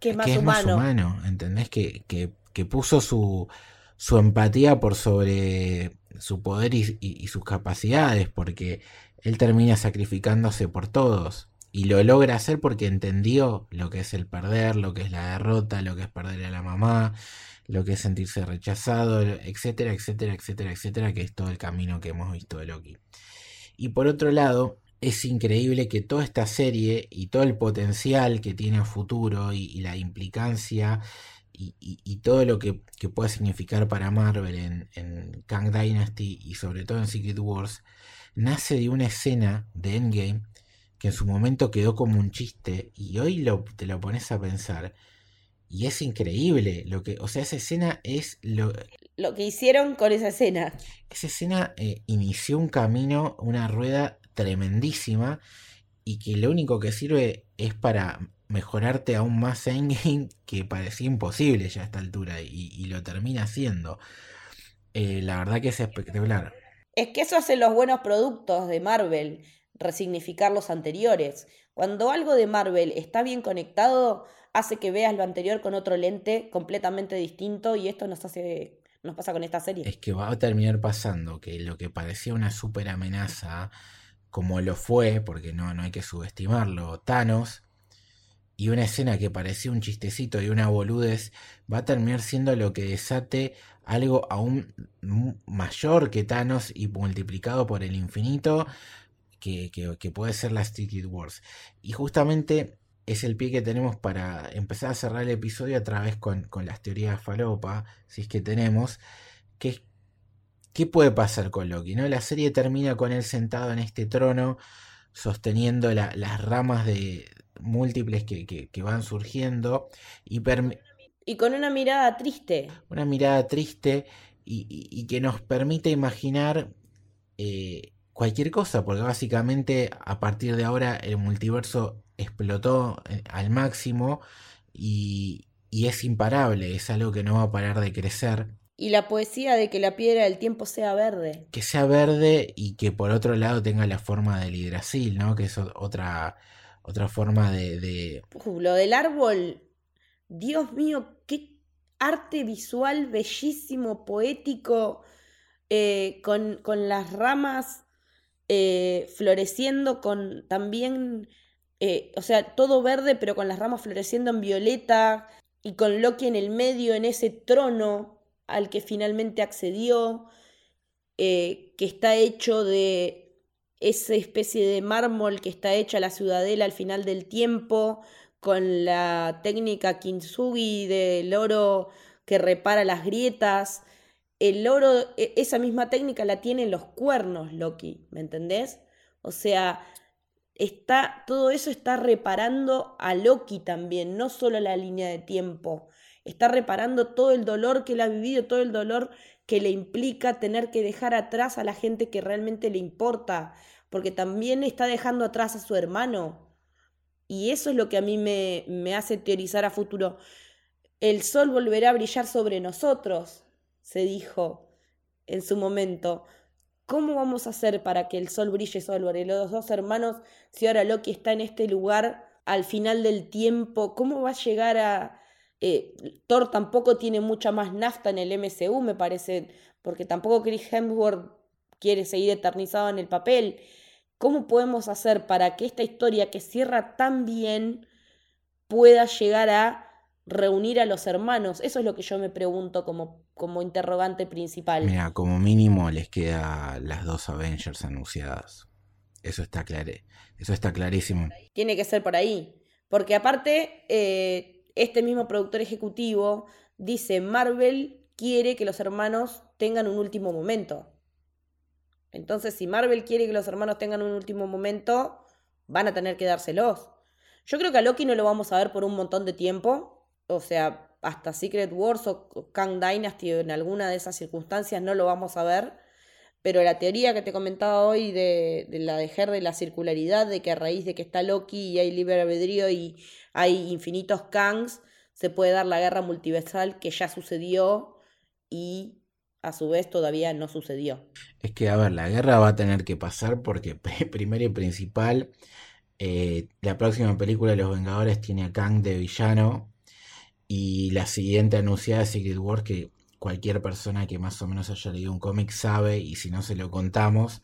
que es, más, humano. ¿entendés? Que, que, que puso su, su empatía por sobre su poder y, sus capacidades, porque él termina sacrificándose por todos. Y lo logra hacer porque entendió lo que es el perder, lo que es la derrota, lo que es perder a la mamá, lo que es sentirse rechazado, etcétera, etcétera, etcétera, etcétera, que es todo el camino que hemos visto de Loki. Y por otro lado, es increíble que toda esta serie y todo el potencial que tiene a futuro y la implicancia y, todo lo que, puede significar para Marvel en, en, Kang Dynasty y sobre todo en Secret Wars, nace de una escena de Endgame que en su momento quedó como un chiste y hoy lo, te lo pones a pensar y es increíble lo que, o sea, esa escena es lo... Lo que hicieron con esa escena. Esa escena eh, inició un camino, una rueda tremendísima y que lo único que sirve es para mejorarte aún más Endgame que parecía imposible ya a esta altura y, lo termina haciendo. Eh, la verdad que es espectacular. Es que eso hacen los buenos productos de Marvel, resignificar los anteriores. Cuando algo de Marvel está bien conectado, hace que veas lo anterior con otro lente completamente distinto y esto nos hace nos pasa con esta serie. Es que va a terminar pasando que lo que parecía una super amenaza, como lo fue, porque no, no hay que subestimarlo, Thanos, y una escena que parecía un chistecito y una boludez va a terminar siendo lo que desate algo aún mayor que Thanos y multiplicado por el infinito que, puede ser la Secret Wars. Y justamente es el pie que tenemos para empezar a cerrar el episodio a través con, las teorías falopa, si es que tenemos, que ¿qué puede pasar con Loki? ¿no? La serie termina con él sentado en este trono, sosteniendo las ramas de, múltiples que, van surgiendo y, y con una mirada triste. Una mirada triste y, que nos permite imaginar eh, cualquier cosa, porque básicamente a partir de ahora el multiverso explotó eh, al máximo y, y es imparable, es algo que no va a parar de crecer. Y la poesía de que la piedra del tiempo sea verde. Que sea verde y que por otro lado tenga la forma del hidrasil, ¿no? Que es otra, otra forma de, lo del árbol, Dios mío, qué arte visual bellísimo, poético, eh, con, las ramas eh, floreciendo, con también, eh, o sea, todo verde, pero con las ramas floreciendo en violeta, y con Loki en el medio, en ese trono al que finalmente accedió, que está hecho de esa especie de mármol que está hecha la ciudadela al final del tiempo, con la técnica kintsugi del oro que repara las grietas. El oro, e, esa misma técnica la tienen los cuernos, Loki, ¿me entendés? O sea, está, todo eso está reparando a Loki también, no solo la línea de tiempo. Está reparando todo el dolor que él ha vivido, todo el dolor que le implica tener que dejar atrás a la gente que realmente le importa, porque también está dejando atrás a su hermano. Y eso es lo que a mí me, me hace teorizar a futuro. El sol volverá a brillar sobre nosotros, se dijo en su momento. ¿Cómo vamos a hacer para que el sol brille sobre los dos hermanos si ahora Loki está en este lugar al final del tiempo? ¿Cómo va a llegar a, eh, Thor tampoco tiene mucha más nafta en el MCU, me parece, porque tampoco Chris Hemsworth quiere seguir eternizado en el papel. ¿Cómo podemos hacer para que esta historia que cierra tan bien pueda llegar a reunir a los hermanos? Eso es lo que yo me pregunto como como interrogante principal. Mira, como mínimo les queda las dos Avengers anunciadas. Eso está, Eso está clarísimo. Tiene que ser por ahí. Porque aparte, eh, este mismo productor ejecutivo dice, Marvel quiere que los hermanos tengan un último momento. Entonces, si Marvel quiere que los hermanos tengan un último momento, van a tener que dárselos. Yo creo que a Loki no lo vamos a ver por un montón de tiempo. O sea, hasta Secret Wars o Kang Dynasty en alguna de esas circunstancias no lo vamos a ver. Pero la teoría que te comentaba hoy de, la de de la circularidad, de que a raíz de que está Loki y hay libre albedrío y hay infinitos Kangs, se puede dar la guerra multiversal que ya sucedió y a su vez todavía no sucedió. Es que, a ver, la guerra va a tener que pasar porque primero y principal, eh, la próxima película de Los Vengadores tiene a Kang de villano y la siguiente anunciada Secret Wars que cualquier persona que más o menos haya leído un cómic sabe y si no se lo contamos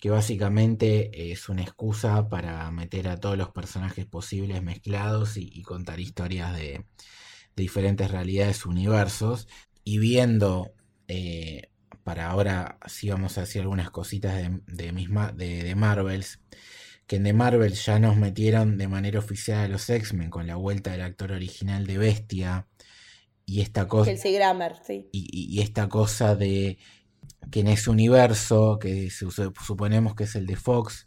que básicamente es una excusa para meter a todos los personajes posibles mezclados y, contar historias de, diferentes realidades, universos. Y viendo eh, para ahora sí vamos a decir algunas cositas de, de, de Marvels que en The Marvel ya nos metieron de manera oficial a los X-Men con la vuelta del actor original de Bestia y esta cosa. sí. Y, esta cosa de que en ese universo, que suponemos que es el de Fox,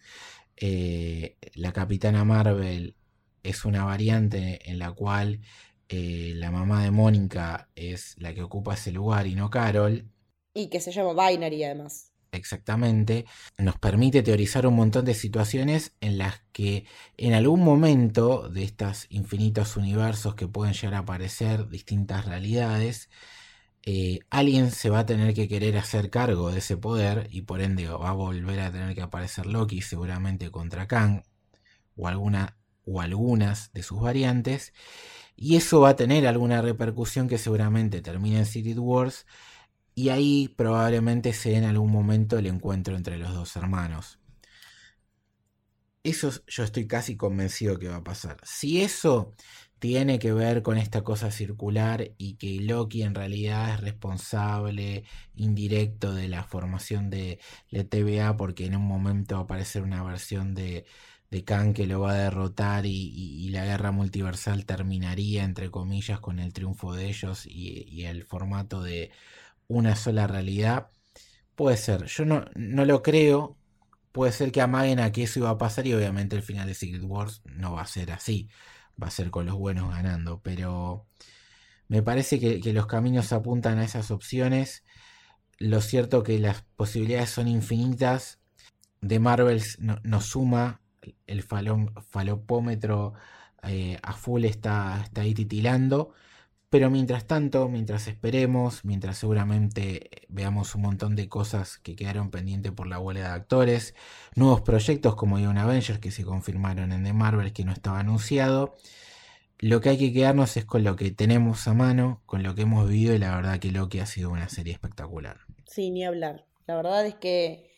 eh, la Capitana Marvel es una variante en la cual eh, la mamá de Mónica es la que ocupa ese lugar y no Carol. Y que se llama Binary además exactamente, nos permite teorizar un montón de situaciones en las que en algún momento de estos infinitos universos que pueden llegar a aparecer, distintas realidades, eh, alguien se va a tener que querer hacer cargo de ese poder y por ende va a volver a tener que aparecer Loki seguramente contra Kang o, alguna, o algunas de sus variantes. Y eso va a tener alguna repercusión que seguramente termine en Secret Wars y ahí probablemente sea en algún momento el encuentro entre los dos hermanos. Eso yo estoy casi convencido que va a pasar. Si eso tiene que ver con esta cosa circular y que Loki en realidad es responsable indirecto de la formación de la TVA porque en un momento va aparecer una versión de, de Khan que lo va a derrotar y, la guerra multiversal terminaría entre comillas con el triunfo de ellos y el formato de una sola realidad. Puede ser, yo no, no lo creo. Puede ser que amaguen a que eso iba a pasar y obviamente el final de Secret Wars no va a ser así. Va a ser con los buenos ganando. Pero me parece que, los caminos apuntan a esas opciones. Lo cierto que las posibilidades son infinitas. De Marvels nos suma el falopómetro eh, a full está, está ahí titilando. Pero mientras tanto, mientras esperemos, mientras seguramente veamos un montón de cosas que quedaron pendientes por la huelga de actores, nuevos proyectos como Young Avengers que se confirmaron en The Marvel que no estaba anunciado, lo que hay que quedarnos es con lo que tenemos a mano, con lo que hemos vivido y la verdad que Loki ha sido una serie espectacular. Sí, ni hablar. La verdad es que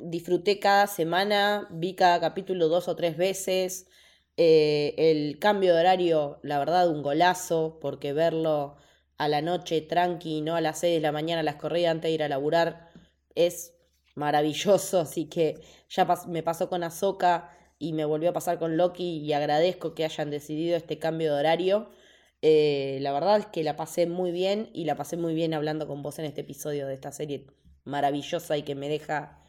disfruté cada semana, vi cada capítulo dos o tres veces. Eh, el cambio de horario, la verdad, un golazo, porque verlo a la noche tranqui, no a las 6 de la mañana las corridas antes de ir a laburar, es maravilloso. Así que ya me pasó con Azoka y me volvió a pasar con Loki y agradezco que hayan decidido este cambio de horario. Eh, la verdad es que la pasé muy bien y la pasé muy bien hablando con vos en este episodio de esta serie maravillosa y que me deja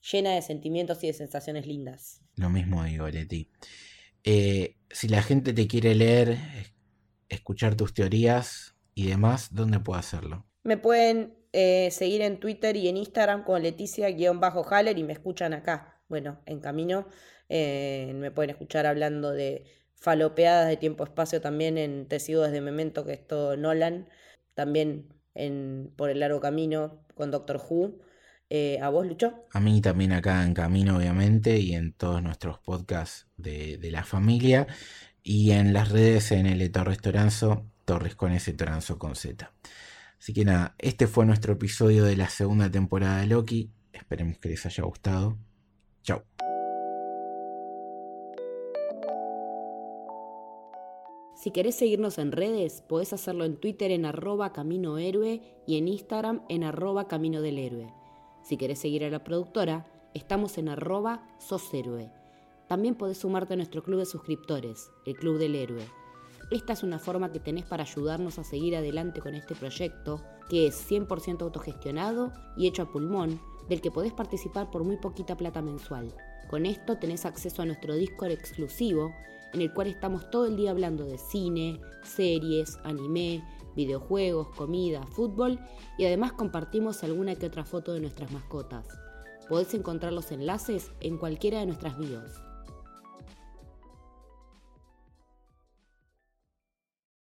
llena de sentimientos y de sensaciones lindas. Lo mismo digo, Leti. Eh, si la gente te quiere leer, escuchar tus teorías y demás, ¿dónde puedo hacerlo? Me pueden eh, seguir en Twitter y en Instagram con Leticia-Haller y me escuchan acá. Bueno, en camino eh, me pueden escuchar hablando de falopeadas de tiempo-espacio también en Tecido desde Memento, que es todo Nolan. También en Por el largo camino con Doctor Who. Eh, ¿A vos, Lucho? A mí también acá en Camino, obviamente, y en todos nuestros podcasts de, la familia. Y en las redes en el Torres Toranzo, Torres con S, Toranzo con Z. Así que nada, este fue nuestro episodio de la segunda temporada de Loki. Esperemos que les haya gustado. Chao. Si querés seguirnos en redes, podés hacerlo en Twitter en arroba Camino Héroe y en Instagram en arroba Camino del Héroe. Si querés seguir a la productora, estamos en arroba Sos Héroe. También podés sumarte a nuestro club de suscriptores, el Club del Héroe. Esta es una forma que tenés para ayudarnos a seguir adelante con este proyecto, que es 100% autogestionado y hecho a pulmón, del que podés participar por muy poquita plata mensual. Con esto tenés acceso a nuestro Discord exclusivo, en el cual estamos todo el día hablando de cine, series, anime, videojuegos, comida, fútbol y además compartimos alguna que otra foto de nuestras mascotas. Podés encontrar los enlaces en cualquiera de nuestras bios.